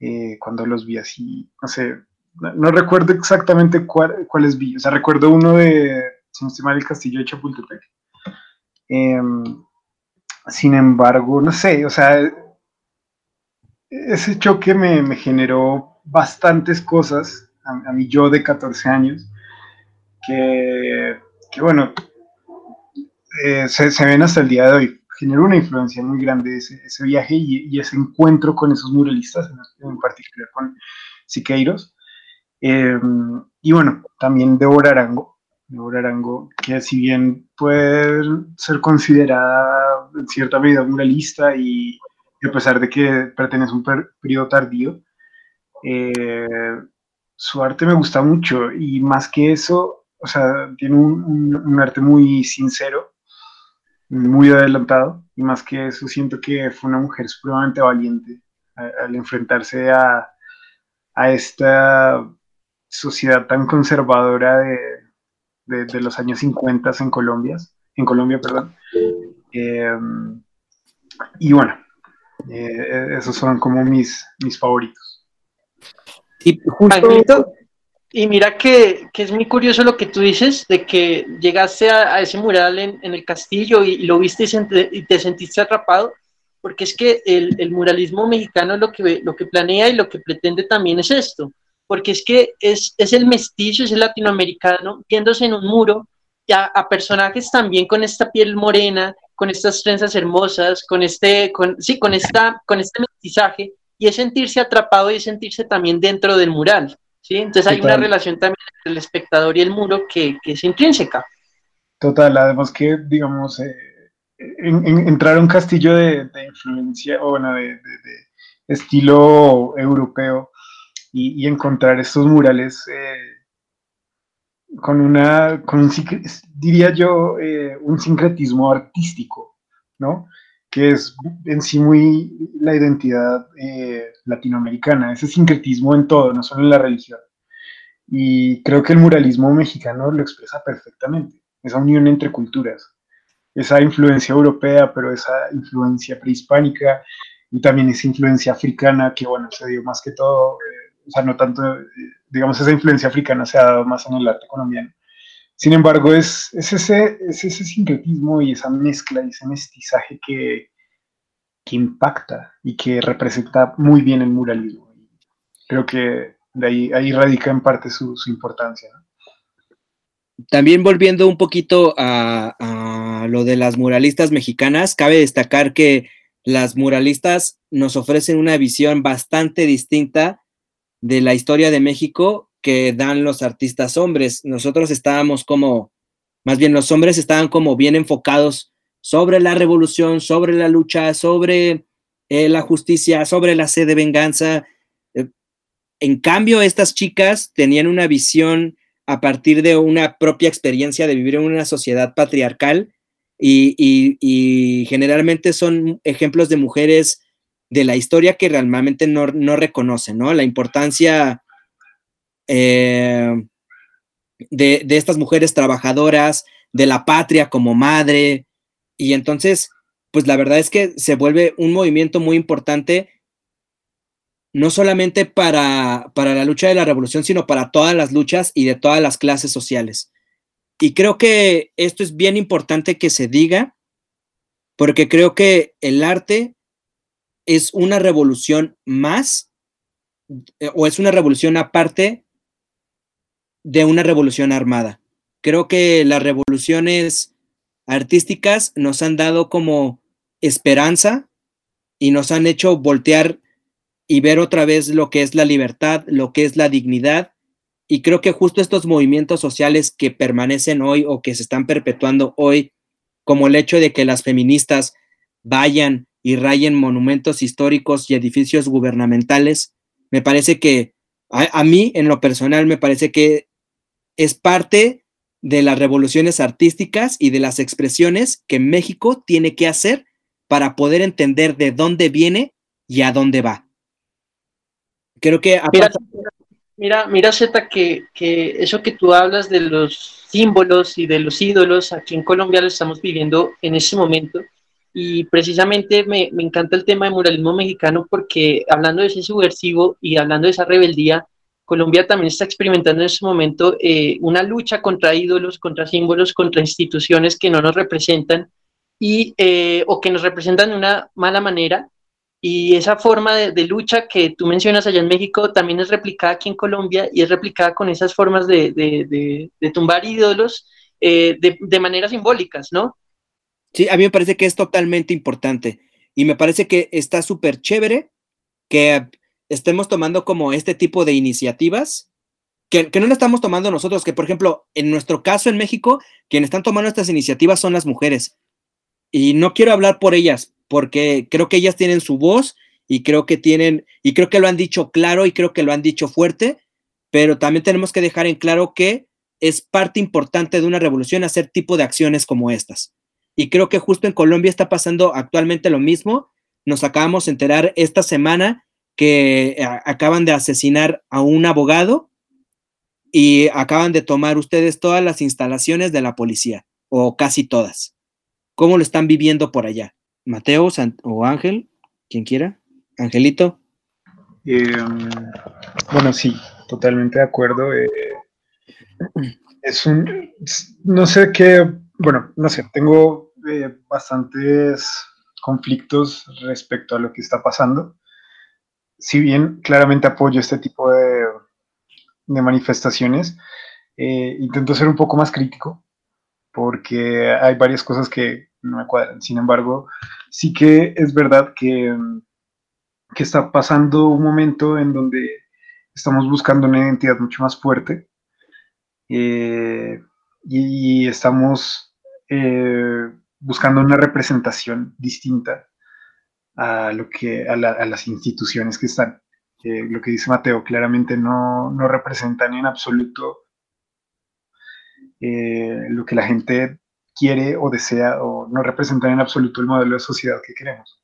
Eh, cuando los vi así, no sé, no, recuerdo exactamente cuál, cuáles vi, o sea, recuerdo uno de, si no el castillo de Chapultepec. Eh, sin embargo, no sé, o sea, ese choque me, generó bastantes cosas a, a, mi yo de 14 años, que, bueno, eh, se, ven hasta el día de hoy. generó una influencia muy grande ese, ese viaje y, ese encuentro con esos muralistas, en, particular con Siqueiros. Em, y bueno, también Débora Arango, Débora Arango, que si bien puede ser considerada en cierta medida muralista y, a pesar de que pertenece a un periodo tardío, eh, su arte me gusta mucho y más que eso, o sea, tiene un, un, arte muy sincero, muy adelantado y más que eso siento que fue una mujer supremamente valiente al enfrentarse a, a esta sociedad tan conservadora de, de, los años 50 en Colombia, en Colombia, perdón. Em, y bueno, eh, esos son como mis, mis favoritos. Y Y mira que, es muy curioso lo que tú dices, de que llegaste a, ese mural en, el castillo y, lo viste y, te sentiste atrapado, porque es que el, muralismo mexicano lo que, lo que planea y lo que pretende también es esto, porque es que es, el mestizo, es el latinoamericano, viéndose en un muro a, a, personajes también con esta piel morena, con estas trenzas hermosas, con este, con, sí, con, esta, con este mestizaje, y es sentirse atrapado y es sentirse también dentro del mural, ¿sí? Entonces hay una relación también entre el espectador y el muro que, que es intrínseca. Total, además que, digamos, eh, entrar a un castillo de, influencia, o bueno, de, de estilo europeo, y, encontrar estos murales eh, con una, con un, diría yo, eh, un sincretismo artístico, ¿no? Que es en sí muy la identidad eh, latinoamericana, ese sincretismo en todo, no solo en la religión. Y creo que el muralismo mexicano lo expresa perfectamente, esa unión entre culturas, esa influencia europea, pero esa influencia prehispánica y también esa influencia africana que, bueno, se dio más que todo o sea, no tanto, digamos, esa influencia africana se ha dado más en el arte colombiano. Sin embargo, es, es, ese, es ese sincretismo y esa mezcla y ese mestizaje que, que impacta y que representa muy bien el muralismo. Creo que de ahí, ahí radica en parte su, su importancia. También volviendo un poquito a, a, lo de las muralistas mexicanas, cabe destacar que las muralistas nos ofrecen una visión bastante distinta de la historia de México que dan los artistas hombres. Nosotros estábamos como, más bien los hombres estaban como bien enfocados sobre la revolución, sobre la lucha, sobre eh, la justicia, sobre la sed de venganza. Eh, en cambio, estas chicas tenían una visión a partir de una propia experiencia de vivir en una sociedad patriarcal y, generalmente son ejemplos de mujeres de la historia que realmente no, no ¿no? La importancia eh, de, estas mujeres trabajadoras, de la patria como madre, y entonces, pues la verdad es que se vuelve un movimiento muy importante, no solamente para, para la lucha de la revolución, sino para todas las luchas y de todas las clases sociales. Y creo que esto es bien importante que se diga, porque creo que el arte es una revolución más eh, o es una revolución aparte de una revolución armada. Creo que las revoluciones artísticas nos han dado como esperanza y nos han hecho voltear y ver otra vez lo que es la libertad, lo que es la dignidad. Y creo que justo estos movimientos sociales que permanecen hoy o que se están perpetuando hoy, como el hecho de que las feministas vayan y rayen monumentos históricos y edificios gubernamentales. Me parece que, a, mí en lo personal, me parece que es parte de las revoluciones artísticas y de las expresiones que México tiene que hacer para poder entender de dónde viene y a dónde va. Creo que... Mira, mira, mira Zeta, que, que eso que tú hablas de los símbolos y de los ídolos, aquí en Colombia lo estamos viviendo en ese momento y precisamente me, me, encanta el tema de muralismo mexicano porque hablando de ese subversivo y hablando de esa rebeldía, Colombia también está experimentando en este momento eh, una lucha contra ídolos, contra símbolos, contra instituciones que no nos representan y, eh, o que nos representan de una mala manera. Y esa forma de, de, lucha que tú mencionas allá en México también es replicada aquí en Colombia y es replicada con esas formas de, de, de tumbar ídolos eh, de, maneras simbólicas, ¿no? Sí, a mí me parece que es totalmente importante y me parece que está súper chévere que estemos tomando como este tipo de iniciativas, que, que no lo estamos tomando nosotros, que por ejemplo, en nuestro caso en México, quienes están tomando estas iniciativas son las mujeres. Y no quiero hablar por ellas, porque creo que ellas tienen su voz y creo que tienen, y creo que lo han dicho claro y creo que lo han dicho fuerte, pero también tenemos que dejar en claro que es parte importante de una revolución hacer tipo de acciones como estas. Y creo que justo en Colombia está pasando actualmente lo mismo. Nos acabamos de enterar esta semana que eh, acaban de asesinar a un abogado y acaban de tomar ustedes todas las instalaciones de la policía, o casi todas. ¿Cómo lo están viviendo por allá? Mateo o Ángel, quien quiera. Angelito. Em, bueno, sí, totalmente de acuerdo. Eh, es un, no sé qué, bueno, no sé, tengo eh, bastantes conflictos respecto a lo que está pasando. Si bien claramente apoyo este tipo de, manifestaciones, eh, intento ser un poco más crítico porque hay varias cosas que no me cuadran. Sin embargo, sí que es verdad que, que está pasando un momento en donde estamos buscando una identidad mucho más fuerte eh, y, estamos eh, buscando una representación distinta a, lo que, a, las instituciones que están. lo que dice Mateo, claramente no, no representan en absoluto eh, lo que la gente quiere o desea o no representan en absoluto el modelo de sociedad que queremos.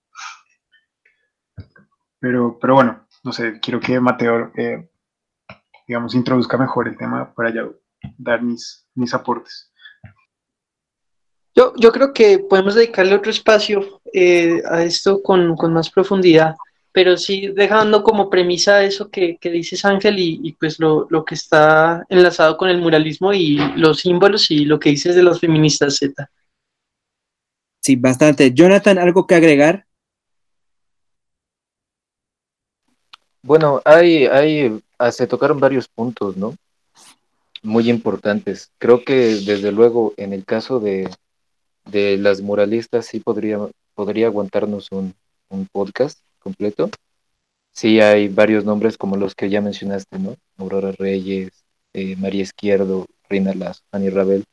Pero, pero bueno, no sé, quiero que Mateo, digamos, introduzca mejor el tema para ya dar mis, mis aportes. Yo, yo creo que podemos dedicarle otro espacio eh, a esto con, con, más profundidad, pero sí dejando como premisa eso que, que dices Ángel y, y pues lo, lo, que está enlazado con el muralismo y los símbolos y lo que dices de las feministas Z. Sí, bastante. Jonathan, ¿algo que agregar? Bueno, hay, hay, ah, se tocaron varios puntos, ¿no? muy importantes. Creo que desde luego en el caso de, de las muralistas sí podría, podría aguantarnos un, un, podcast completo. Sí hay varios nombres como los que ya mencionaste, ¿no? Aurora Reyes, eh, María Izquierdo, Reina Lazo, Annie Rabel.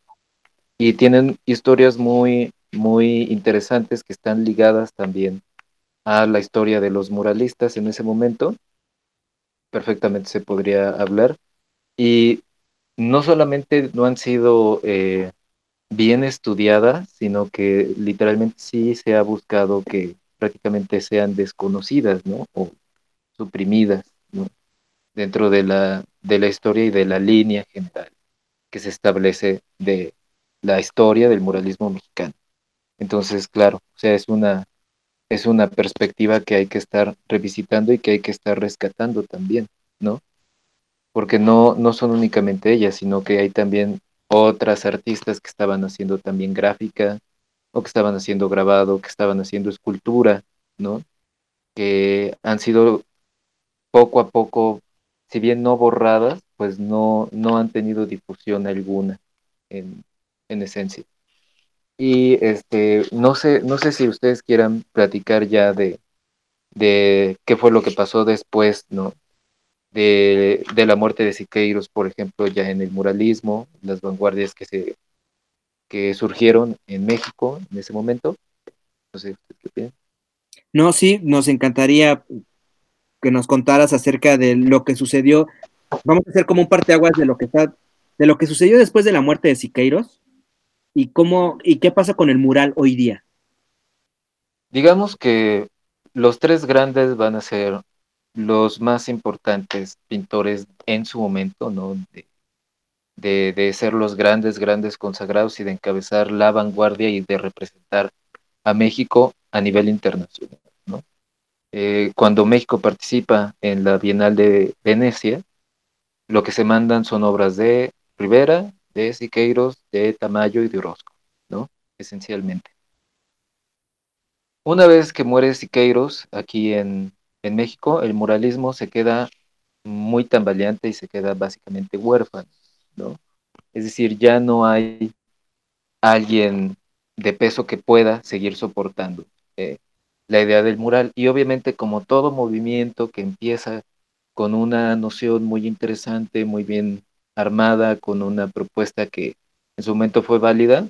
Y tienen historias muy, muy interesantes que están ligadas también a la historia de los muralistas en ese momento. Perfectamente se podría hablar. Y no solamente no han sido eh, bien estudiadas, sino que literalmente sí se ha buscado que prácticamente sean desconocidas, ¿no? O suprimidas, ¿no? Dentro de la, de la historia y de la línea general que se establece de la historia del muralismo mexicano. Entonces, claro, o sea, es una, es una perspectiva que hay que estar revisitando y que hay que estar rescatando también, ¿no? porque no, no son únicamente ellas, sino que hay también otras artistas que estaban haciendo también gráfica, o que estaban haciendo grabado, que estaban haciendo escultura, ¿no? Que han sido poco a poco, si bien no borradas, pues no, no han tenido difusión alguna en, en esencia. Y este, no sé, no sé si ustedes quieran platicar ya de, de qué fue lo que pasó después, ¿no? De, la muerte de Siqueiros, por ejemplo, ya en el muralismo, las vanguardias que, se, que surgieron en México en ese momento. No sé, ¿qué No, sí, nos encantaría que nos contaras acerca de lo que sucedió. Vamos a hacer como un parteaguas de lo que está, de lo que sucedió después de la muerte de Siqueiros y cómo y qué pasa con el mural hoy día. Digamos que los tres grandes van a ser los más importantes pintores en su momento, ¿no? De, de, ser los grandes, grandes consagrados y de encabezar la vanguardia y de representar a México a nivel internacional, ¿no? Eh, cuando México participa en la Bienal de Venecia, lo que se mandan son obras de Rivera, de Siqueiros, de Tamayo y de Orozco, ¿no? Esencialmente. Una vez que muere Siqueiros aquí en, en México el muralismo se queda muy tambaleante y se queda básicamente huérfano, ¿no? Es decir, ya no hay alguien de peso que pueda seguir soportando eh, la idea del mural. Y obviamente como todo movimiento que empieza con una noción muy interesante, muy bien armada, con una propuesta que en su momento fue válida,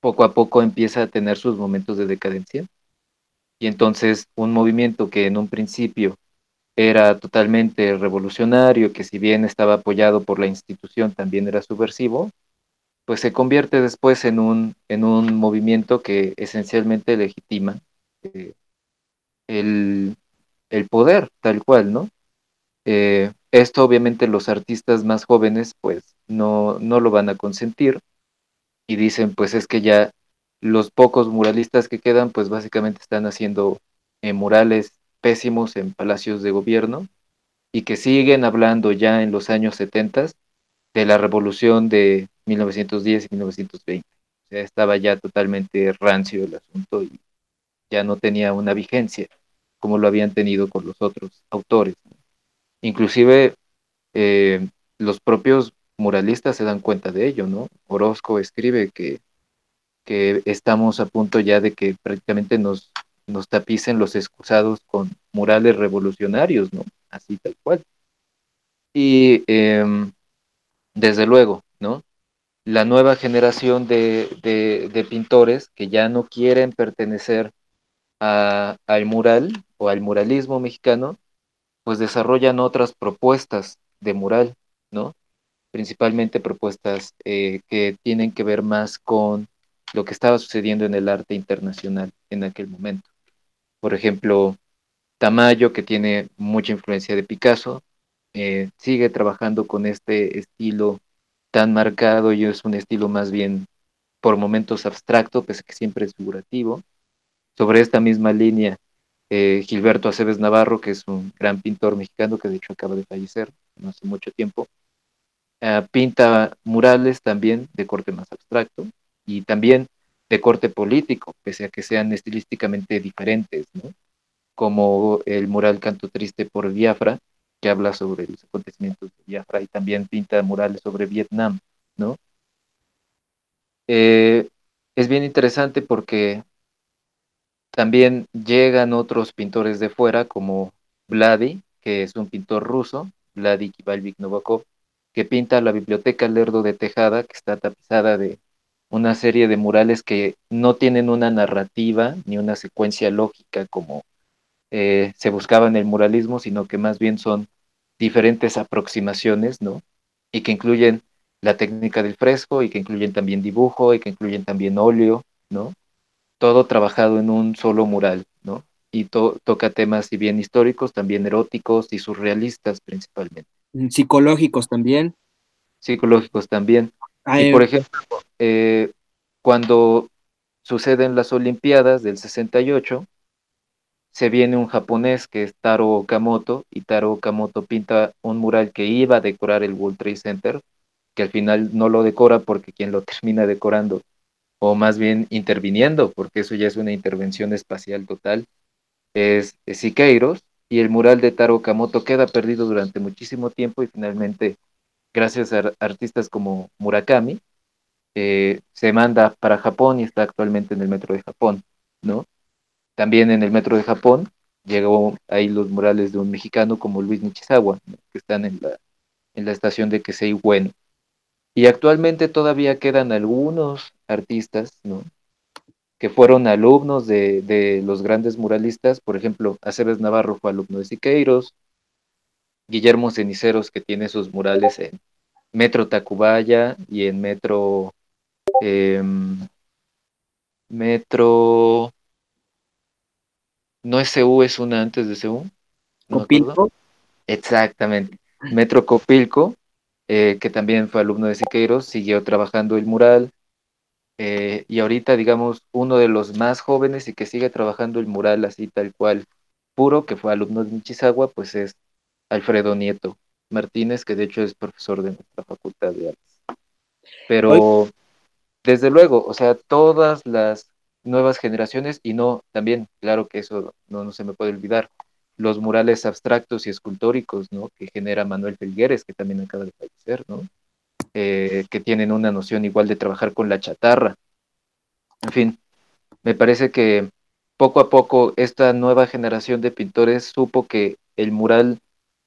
poco a poco empieza a tener sus momentos de decadencia. Y entonces un movimiento que en un principio era totalmente revolucionario, que si bien estaba apoyado por la institución también era subversivo, pues se convierte después en un, en un movimiento que esencialmente legitima eh, el, el, poder tal cual, ¿no? Eh, esto obviamente los artistas más jóvenes pues no, no lo van a consentir y dicen pues es que ya los pocos muralistas que quedan pues básicamente están haciendo eh, murales pésimos en palacios de gobierno y que siguen hablando ya en los años 70 de la revolución de 1910 y 1920. O sea, estaba ya totalmente rancio el asunto y ya no tenía una vigencia como lo habían tenido con los otros autores. Inclusive eh, los propios muralistas se dan cuenta de ello, ¿no? Orozco escribe que, que estamos a punto ya de que prácticamente nos, nos tapicen los excusados con murales revolucionarios, ¿no? Así tal cual. Y em, desde luego, ¿no? La nueva generación de, de, pintores que ya no quieren pertenecer a, al mural o al muralismo mexicano, pues desarrollan otras propuestas de mural, ¿no? Principalmente propuestas eh, que tienen que ver más con lo que estaba sucediendo en el arte internacional en aquel momento. Por ejemplo, Tamayo, que tiene mucha influencia de Picasso, eh, sigue trabajando con este estilo tan marcado y es un estilo más bien por momentos abstracto, pese que siempre es figurativo. Sobre esta misma línea, eh, Gilberto Aceves Navarro, que es un gran pintor mexicano que de hecho acaba de fallecer no hace mucho tiempo, eh, pinta murales también de corte más abstracto y también de corte político, pese a que sean estilísticamente diferentes, ¿no? como el mural Canto Triste por Biafra, que habla sobre los acontecimientos de Biafra y también pinta murales sobre Vietnam, ¿no? Eh, es bien interesante porque también llegan otros pintores de fuera, como Vladi, que es un pintor ruso, Vladi Kivalvik Novakov, que pinta la biblioteca Lerdo de Tejada, que está tapizada de una serie de murales que no tienen una narrativa ni una secuencia lógica como eh, se buscaba en el muralismo, sino que más bien son diferentes aproximaciones, ¿no? Y que incluyen la técnica del fresco y que incluyen también dibujo y que incluyen también óleo, ¿no? Todo trabajado en un solo mural, ¿no? Y toca temas, si bien históricos, también eróticos y surrealistas principalmente. Mm, psicológicos también. Psicológicos también. Y por ejemplo, eh, cuando suceden las Olimpiadas del 68, se viene un japonés que es Taro Okamoto, y Taro Okamoto pinta un mural que iba a decorar el World Trade Center, que al final no lo decora porque quien lo <laughs> termina decorando, o más bien interviniendo, porque eso ya es una intervención espacial total, es, Siqueiros, y el mural de Taro Okamoto queda perdido durante muchísimo tiempo y finalmente, gracias a artistas como Murakami, eh, se manda para Japón y está actualmente en el metro de Japón, ¿no? También en el metro de Japón llegó ahí los murales de un mexicano como Luis Nichizawa, que están en la, en la estación de Kesei Bueno. Y actualmente todavía quedan algunos artistas, ¿no? que fueron alumnos de, de, los grandes muralistas, por ejemplo, Aceves Navarro fue alumno de Siqueiros, Guillermo Ceniceros, que tiene sus murales en Metro Tacubaya y en Metro em, Metro no es CU, es una antes de CU. Copilco. Exactamente. Metro Copilco, eh, que también fue alumno de Siqueiros, siguió trabajando el mural. Eh, y ahorita, digamos, uno de los más jóvenes y que sigue trabajando el mural así tal cual puro, que fue alumno de Michizagua, pues es Alfredo Nieto Martínez, que de hecho es profesor de nuestra Facultad de Artes. Pero, desde luego, o sea, todas las nuevas generaciones y no, también, claro que eso no, no se me puede olvidar, los murales abstractos y escultóricos, ¿no? Que genera Manuel Felgueres, que también acaba de fallecer, ¿no? Eh, que tienen una noción igual de trabajar con la chatarra. En fin, me parece que poco a poco esta nueva generación de pintores supo que el mural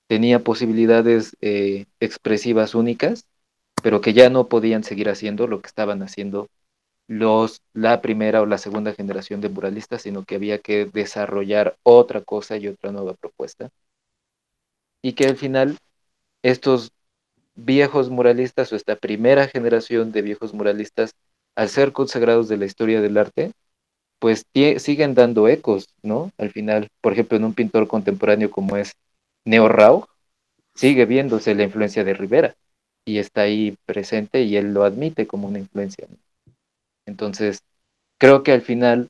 tenía posibilidades eh, expresivas únicas, pero que ya no podían seguir haciendo lo que estaban haciendo los, la primera o la segunda generación de muralistas, sino que había que desarrollar otra cosa y otra nueva propuesta. Y que al final estos viejos muralistas o esta primera generación de viejos muralistas, al ser consagrados de la historia del arte, pues siguen dando ecos, ¿no? Al final, por ejemplo, en un pintor contemporáneo como es Neo Rauch, sigue viéndose la influencia de Rivera y está ahí presente y él lo admite como una influencia. Entonces, creo que al final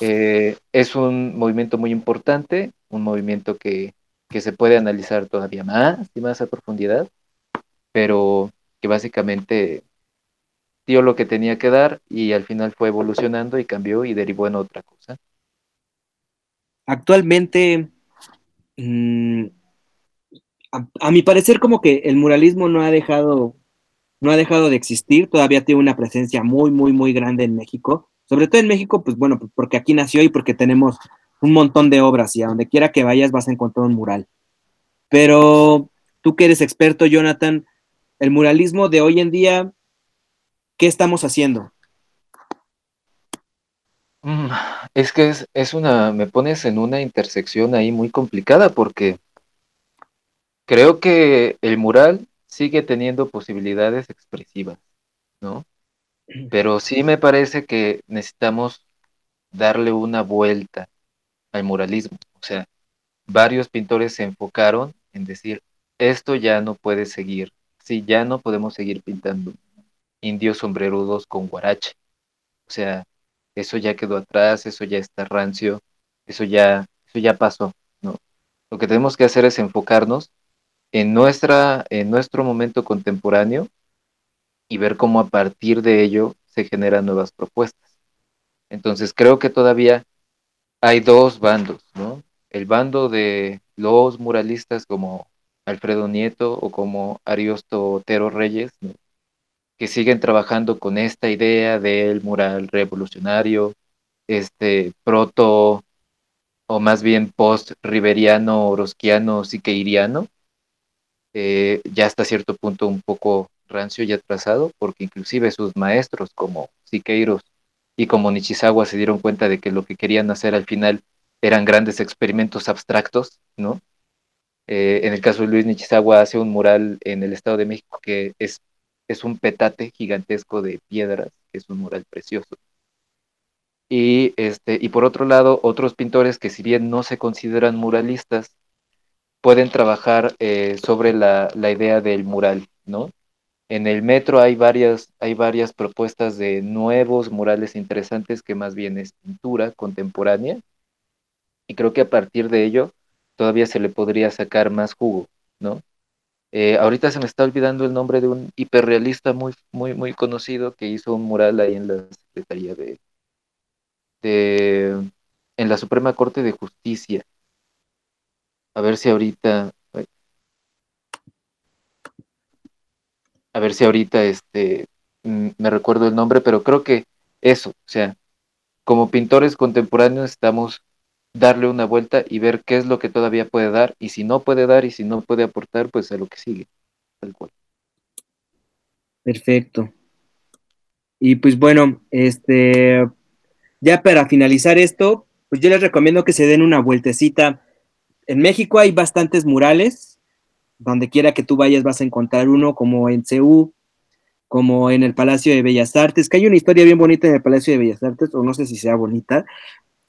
eh, es un movimiento muy importante, un movimiento que, que se puede analizar todavía más y más a profundidad, pero que básicamente dio lo que tenía que dar y al final fue evolucionando y cambió y derivó en otra cosa. Actualmente, mm, a, mi parecer como que el muralismo no ha dejado no ha dejado de existir, todavía tiene una presencia muy, muy, muy grande en México, sobre todo en México, pues bueno, porque aquí nació y porque tenemos un montón de obras y a donde quiera que vayas vas a encontrar un mural. Pero tú que eres experto, Jonathan, el muralismo de hoy en día, ¿qué estamos haciendo? Mm, es que es, es, una, me pones en una intersección ahí muy complicada porque creo que el mural sigue teniendo posibilidades expresivas, ¿no? Pero sí me parece que necesitamos darle una vuelta al muralismo. O sea, varios pintores se enfocaron en decir, esto ya no puede seguir, sí, ya no podemos seguir pintando indios sombrerudos con guarache. O sea, eso ya quedó atrás, eso ya está rancio, eso ya, eso ya pasó, ¿no? Lo que tenemos que hacer es enfocarnos en, nuestra, en nuestro momento contemporáneo y ver cómo a partir de ello se generan nuevas propuestas. Entonces creo que todavía hay dos bandos, ¿no? El bando de los muralistas como Alfredo Nieto o como Ariosto Otero Reyes, que siguen trabajando con esta idea del mural revolucionario, este proto o más bien post-riveriano, orosquiano, siqueiriano, eh, ya hasta cierto punto un poco rancio y atrasado, porque inclusive sus maestros como Siqueiros y como Nishizawa se dieron cuenta de que lo que querían hacer al final eran grandes experimentos abstractos, ¿no? Eh, en el caso de Luis Nishizawa hace un mural en el Estado de México que es, es un petate gigantesco de piedras, que es un mural precioso. Y, este, y por otro lado, otros pintores que si bien no se consideran muralistas, pueden trabajar eh, sobre la, idea del mural, ¿no? En el metro hay varias, hay varias propuestas de nuevos murales interesantes que más bien es pintura contemporánea y creo que a partir de ello todavía se le podría sacar más jugo, ¿no? Eh, ahorita se me está olvidando el nombre de un hiperrealista muy, muy, muy conocido que hizo un mural ahí en la Secretaría de, de en la Suprema Corte de Justicia. A ver si ahorita. A ver si ahorita este mm, me recuerdo el nombre, pero creo que eso, o sea, como pintores contemporáneos estamos darle una vuelta y ver qué es lo que todavía puede dar y si no puede dar y si no puede aportar, pues a lo que sigue, tal cual. Perfecto. Y pues bueno, este ya para finalizar esto, pues yo les recomiendo que se den una vueltecita en México hay bastantes murales, donde quiera que tú vayas vas a encontrar uno, como en CEU, como en el Palacio de Bellas Artes, que hay una historia bien bonita en el Palacio de Bellas Artes, o no sé si sea bonita,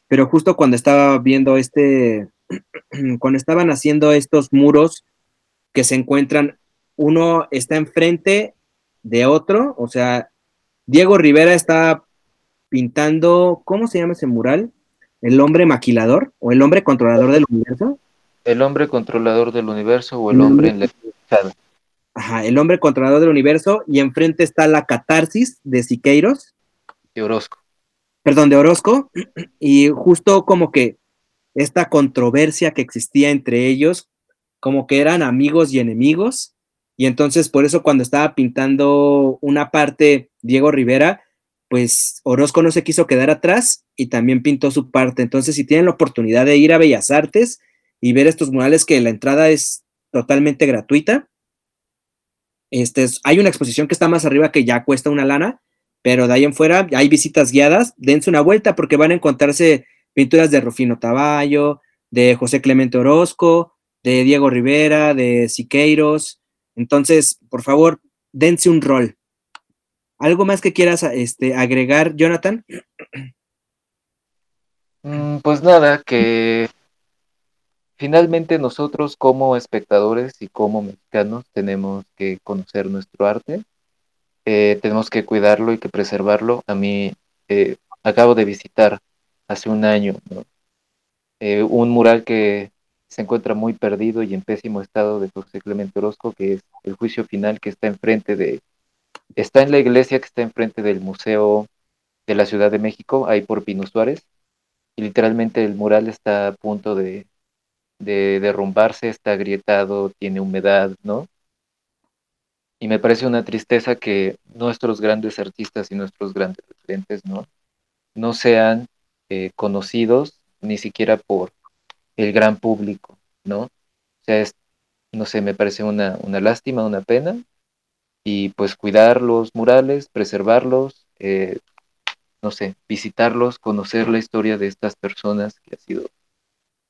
pero justo cuando estaba viendo este, <clears throat> cuando estaban haciendo estos muros que se encuentran, uno está enfrente de otro, o sea, Diego Rivera está pintando, ¿cómo se llama ese mural? ¿El hombre maquilador o el hombre controlador del universo? El hombre controlador del universo o el hombre en la Ajá, el hombre controlador del universo y enfrente está la catarsis de Siqueiros. De Orozco. Perdón, de Orozco. Y justo como que esta controversia que existía entre ellos, como que eran amigos y enemigos. Y entonces por eso cuando estaba pintando una parte Diego Rivera, pues Orozco no se quiso quedar atrás y también pintó su parte. Entonces, si tienen la oportunidad de ir a Bellas Artes y ver estos murales que la entrada es totalmente gratuita, este hay una exposición que está más arriba que ya cuesta una lana, pero de ahí en fuera hay visitas guiadas, dense una vuelta porque van a encontrarse pinturas de Rufino Taballo, de José Clemente Orozco, de Diego Rivera, de Siqueiros. Entonces, por favor, dense un rol. ¿Algo más que quieras este, agregar, Jonathan? Mm, pues nada, que finalmente nosotros como espectadores y como mexicanos tenemos que conocer nuestro arte, eh, tenemos que cuidarlo y que preservarlo. A mí eh, acabo de visitar hace un año eh, un mural que se encuentra muy perdido y en pésimo estado de José Clemente Orozco, que es el juicio final que está enfrente de, está en la iglesia que está enfrente del Museo de la Ciudad de México, ahí por Pino Suárez, y literalmente el mural está a punto de, de derrumbarse, está agrietado, tiene humedad, ¿no? Y me parece una tristeza que nuestros grandes artistas y nuestros grandes referentes, ¿no? No sean eh, conocidos ni siquiera por el gran público, ¿no? O sea, es, no sé, me parece una, una lástima, una pena, y pues cuidar los murales, preservarlos, eh, no sé, visitarlos, conocer la historia de estas personas que ha sido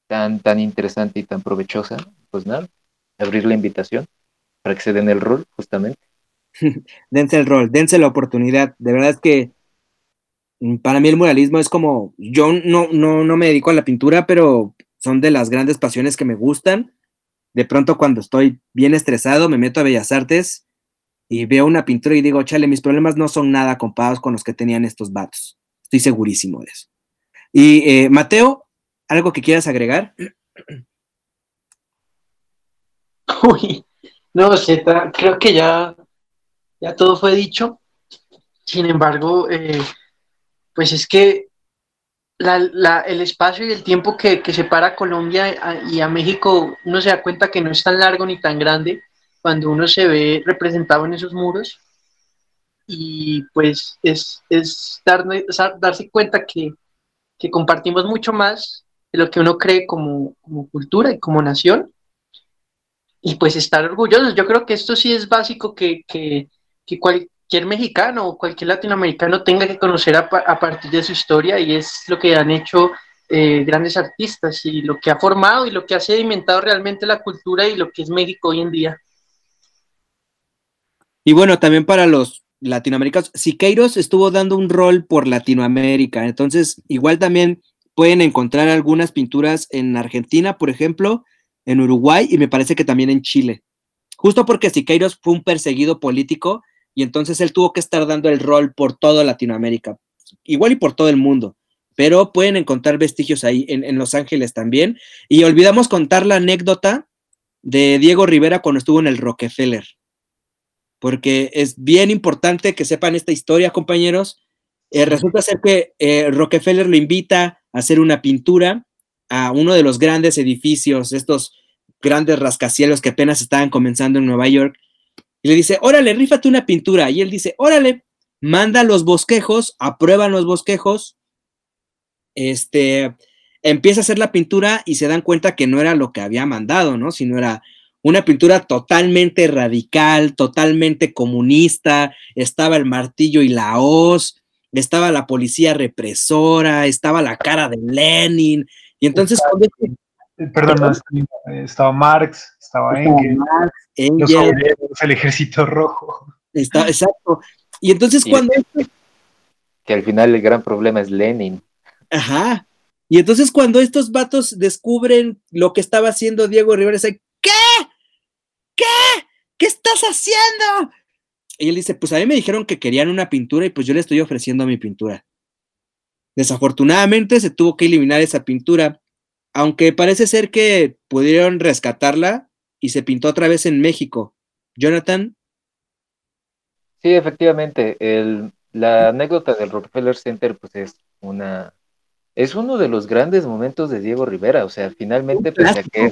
tan, tan interesante y tan provechosa, pues nada, abrir la invitación para que se den el rol, justamente. <laughs> dense el rol, dense la oportunidad. De verdad es que mm, para mí el muralismo es como, yo no, no, no me dedico a la pintura, pero son de las grandes pasiones que me gustan. De pronto cuando estoy bien estresado me meto a Bellas Artes y veo una pintura y digo, chale, mis problemas no son nada comparados con los que tenían estos vatos. Estoy segurísimo de eso. Y eh, Mateo, ¿algo que quieras agregar? <laughs> Uy, no, Z, creo que ya, ya todo fue dicho. Sin embargo, eh, pues es que el espacio y el tiempo que, que separa a Colombia y a México, uno se da cuenta que no es tan largo ni tan grande cuando uno se ve representado en esos muros. Y pues es, es darse cuenta que, que, compartimos mucho más de lo que uno cree como, como cultura y como nación. Y pues estar orgullosos. Yo creo que esto sí es básico que, que, que cualquier mexicano o cualquier latinoamericano tenga que conocer a, a, partir de su historia y es lo que han hecho eh, grandes artistas y lo que ha formado y lo que ha sedimentado realmente la cultura y lo que es México hoy en día. Y bueno, también para los latinoamericanos, Siqueiros estuvo dando un rol por Latinoamérica, entonces igual también pueden encontrar algunas pinturas en Argentina, por ejemplo, en Uruguay y me parece que también en Chile. Justo porque Siqueiros fue un perseguido político y entonces él tuvo que estar dando el rol por toda Latinoamérica, igual y por todo el mundo, pero pueden encontrar vestigios ahí en, Los Ángeles también. Y olvidamos contar la anécdota de Diego Rivera cuando estuvo en el Rockefeller, porque es bien importante que sepan esta historia, compañeros. Eh, resulta ser que eh, Rockefeller lo invita a hacer una pintura a uno de los grandes edificios, estos grandes rascacielos que apenas estaban comenzando en Nueva York, y le dice, órale, rífate una pintura. Y él dice, órale, manda los bosquejos, aprueban los bosquejos, este, empieza a hacer la pintura y se dan cuenta que no era lo que había mandado, ¿no? Sino era una pintura totalmente radical, totalmente comunista, estaba el martillo y la hoz, estaba la policía represora, estaba la cara de Lenin, y entonces... Perdón, estaba Marx, estaba Engels, los obreros, el ejército rojo. Está, exacto. Y entonces cuando... Que al final el gran problema es Lenin. Ajá. Y entonces cuando estos vatos descubren lo que estaba haciendo Diego Rivera, dice, ¿qué? ¿Qué? ¿Qué estás haciendo? Y él dice, pues a mí me dijeron que querían una pintura y pues yo le estoy ofreciendo mi pintura. Desafortunadamente se tuvo que eliminar esa pintura, aunque parece ser que pudieron rescatarla y se pintó otra vez en México. Jonathan. Sí, efectivamente, la anécdota del Rockefeller Center pues es una es uno de los grandes momentos de Diego Rivera, o sea, finalmente pese a que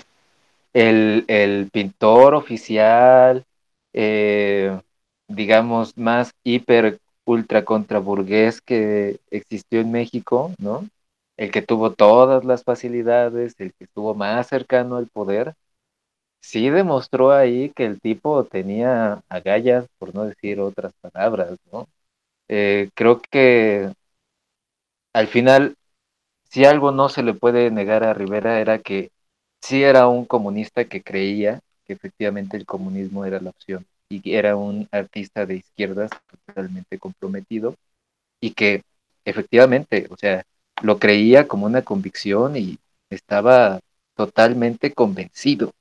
el, el pintor oficial, eh, digamos, más hiper ultra contraburgués que existió en México, ¿no? El que tuvo todas las facilidades, el que estuvo más cercano al poder, sí demostró ahí que el tipo tenía agallas, por no decir otras palabras, ¿no? Eh, creo que al final, si algo no se le puede negar a Rivera era que sí era un comunista que creía que efectivamente el comunismo era la opción y era un artista de izquierdas totalmente comprometido y que efectivamente, o sea, lo creía como una convicción y estaba totalmente convencido.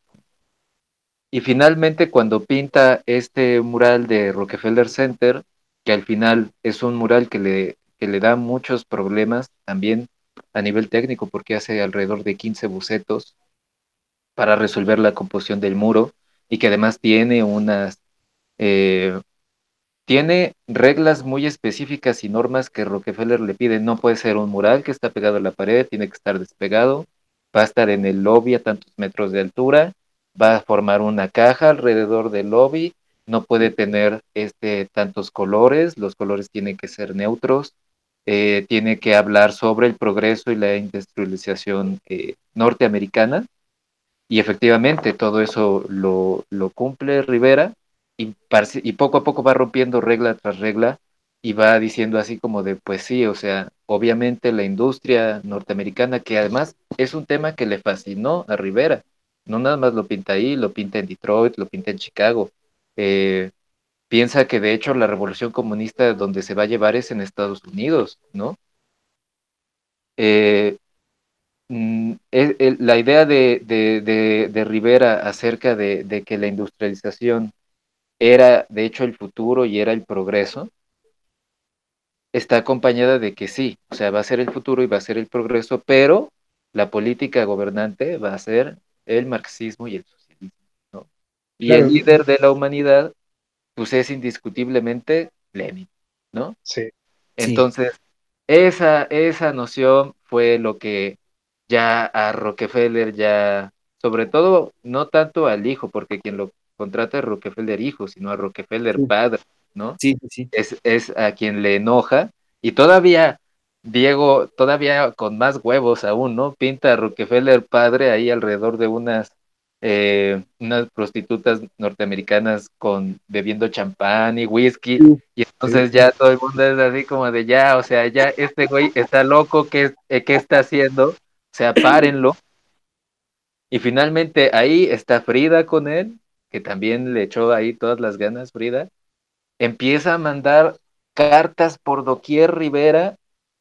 Y finalmente cuando pinta este mural de Rockefeller Center, que al final es un mural que le, que le da muchos problemas también a nivel técnico, porque hace alrededor de 15 bocetos para resolver la composición del muro y que además tiene unas eh, tiene reglas muy específicas y normas que Rockefeller le pide. No puede ser un mural que está pegado a la pared, tiene que estar despegado, va a estar en el lobby a tantos metros de altura, va a formar una caja alrededor del lobby, no puede tener este, tantos colores, los colores tienen que ser neutros, eh, tiene que hablar sobre el progreso y la industrialización eh, norteamericana. Y efectivamente todo eso lo, lo cumple Rivera y, poco a poco va rompiendo regla tras regla y va diciendo así como de, pues sí, o sea, obviamente la industria norteamericana, que además es un tema que le fascinó a Rivera, no nada más lo pinta ahí, lo pinta en Detroit, lo pinta en Chicago. Eh, piensa que de hecho la revolución comunista donde se va a llevar es en Estados Unidos, ¿no? Eh, mm, la idea de, Rivera acerca de, que la industrialización era de hecho el futuro y era el progreso, está acompañada de que sí, o sea, va a ser el futuro y va a ser el progreso, pero la política gobernante va a ser el marxismo y el socialismo, ¿no? Y el líder de la humanidad, pues es indiscutiblemente Lenin, ¿no? Sí. Entonces, Esa, esa noción fue lo que ya a Rockefeller, ya, sobre todo, no tanto al hijo, porque quien lo contrata a Rockefeller hijo, sino a Rockefeller padre, ¿no? Sí, sí. Es, es a quien le enoja y todavía Diego, todavía con más huevos aún, ¿no? Pinta a Rockefeller padre ahí alrededor de unas, eh, unas prostitutas norteamericanas con bebiendo champán y whisky, y entonces ya todo el mundo es así como de ya, o sea, ya este güey está loco, ¿qué, eh, qué está haciendo? O sea, párenlo. Y finalmente ahí está Frida con él, que también le echó ahí todas las ganas, Frida, empieza a mandar cartas por doquier Rivera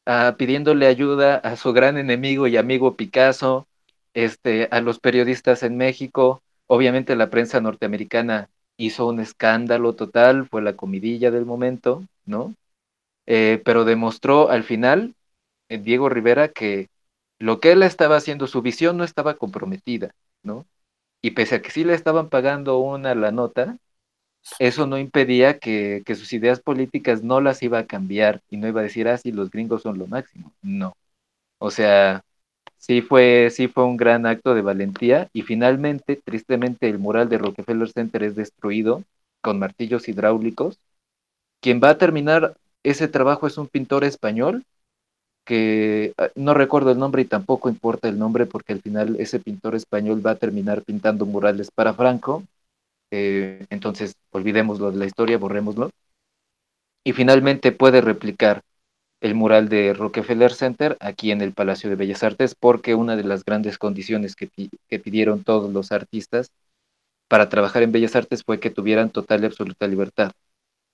ah, pidiéndole ayuda a su gran enemigo y amigo Picasso, este, a los periodistas en México. Obviamente la prensa norteamericana hizo un escándalo total, fue la comidilla del momento, ¿no? Eh, pero demostró al final, eh, Diego Rivera, que lo que él estaba haciendo, su visión no estaba comprometida, ¿no? Y pese a que sí le estaban pagando una la nota, eso no impedía que, sus ideas políticas no las iba a cambiar y no iba a decir, ah, sí, los gringos son lo máximo. No. O sea, sí fue, sí fue un gran acto de valentía y finalmente, tristemente, el mural de Rockefeller Center es destruido con martillos hidráulicos. Quien va a terminar ese trabajo es un pintor español que ah, no recuerdo el nombre y tampoco importa el nombre porque al final ese pintor español va a terminar pintando murales para Franco. Eh, entonces, olvidémoslo de la historia, borrémoslo. Y finalmente puede replicar el mural de Rockefeller Center aquí en el Palacio de Bellas Artes porque una de las grandes condiciones que, que pidieron todos los artistas para trabajar en Bellas Artes fue que tuvieran total y absoluta libertad.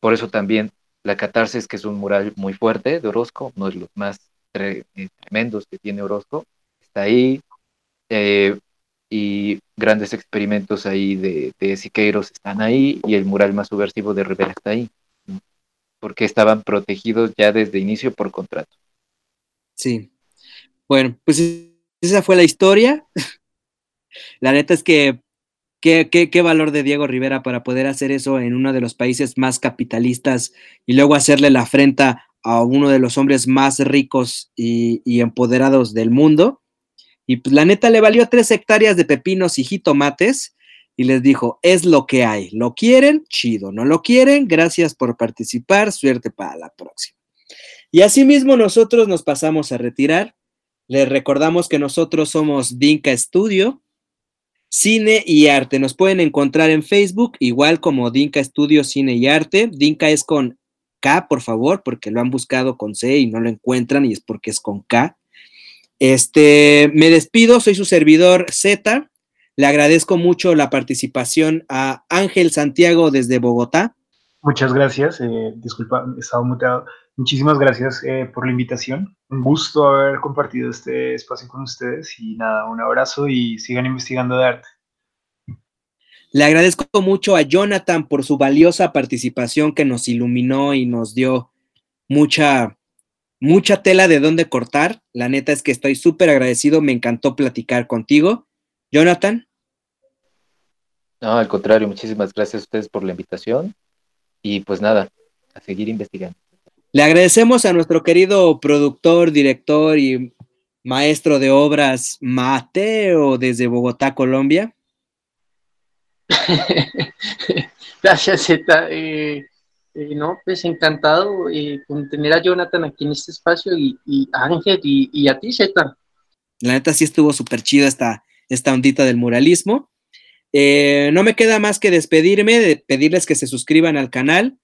Por eso también la Catarsis, que es un mural muy fuerte de Orozco, no es lo más eh, tremendos que tiene Orozco, está ahí, eh, y grandes experimentos ahí de, de, Siqueiros están ahí, y el mural más subversivo de Rivera está ahí, porque estaban protegidos ya desde inicio por contrato. Sí. Bueno, pues esa fue la historia. <laughs> la neta es que Qué, qué, qué, valor de Diego Rivera para poder hacer eso en uno de los países más capitalistas y luego hacerle la afrenta a uno de los hombres más ricos y, empoderados del mundo. Y pues la neta le valió tres hectáreas de pepinos y jitomates y les dijo, es lo que hay, lo quieren, chido, no lo quieren, gracias por participar, suerte para la próxima. Y asimismo nosotros nos pasamos a retirar, les recordamos que nosotros somos Dinka Studio, Cine y Arte. Nos pueden encontrar en Facebook, igual como Dinka Studio Cine y Arte. Dinka es con K, por favor, porque lo han buscado con C y no lo encuentran y es porque es con K. Este, me despido, soy su servidor Z. Le agradezco mucho la participación a Ángel Santiago desde Bogotá. Muchas gracias. Eh, disculpa, estaba mutado. Muchísimas gracias eh, por la invitación. Un gusto haber compartido este espacio con ustedes y nada, un abrazo y sigan investigando de arte. Le agradezco mucho a Jonathan por su valiosa participación que nos iluminó y nos dio mucha, mucha tela de dónde cortar. La neta es que estoy súper agradecido, me encantó platicar contigo. Jonathan. No, al contrario, muchísimas gracias a ustedes por la invitación y pues nada, a seguir investigando. Le agradecemos a nuestro querido productor, director y maestro de obras Mateo desde Bogotá, Colombia. <laughs> Gracias, Zeta. Eh, eh, no, pues encantado eh, con tener a Jonathan aquí en este espacio y, a Ángel y, a ti, Zeta. La neta sí estuvo súper chido esta, esta ondita del muralismo. no me queda más que despedirme, de pedirles que se suscriban al canal,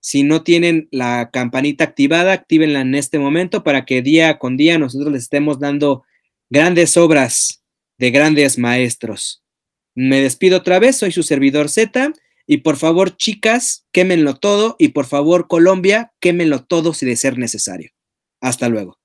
si no tienen la campanita activada, actívenla en este momento para que día con día nosotros les estemos dando grandes obras de grandes maestros. Me despido otra vez, soy su servidor Z y por favor, chicas, quémenlo todo y por favor, Colombia, quémenlo todo si de ser necesario. Hasta luego.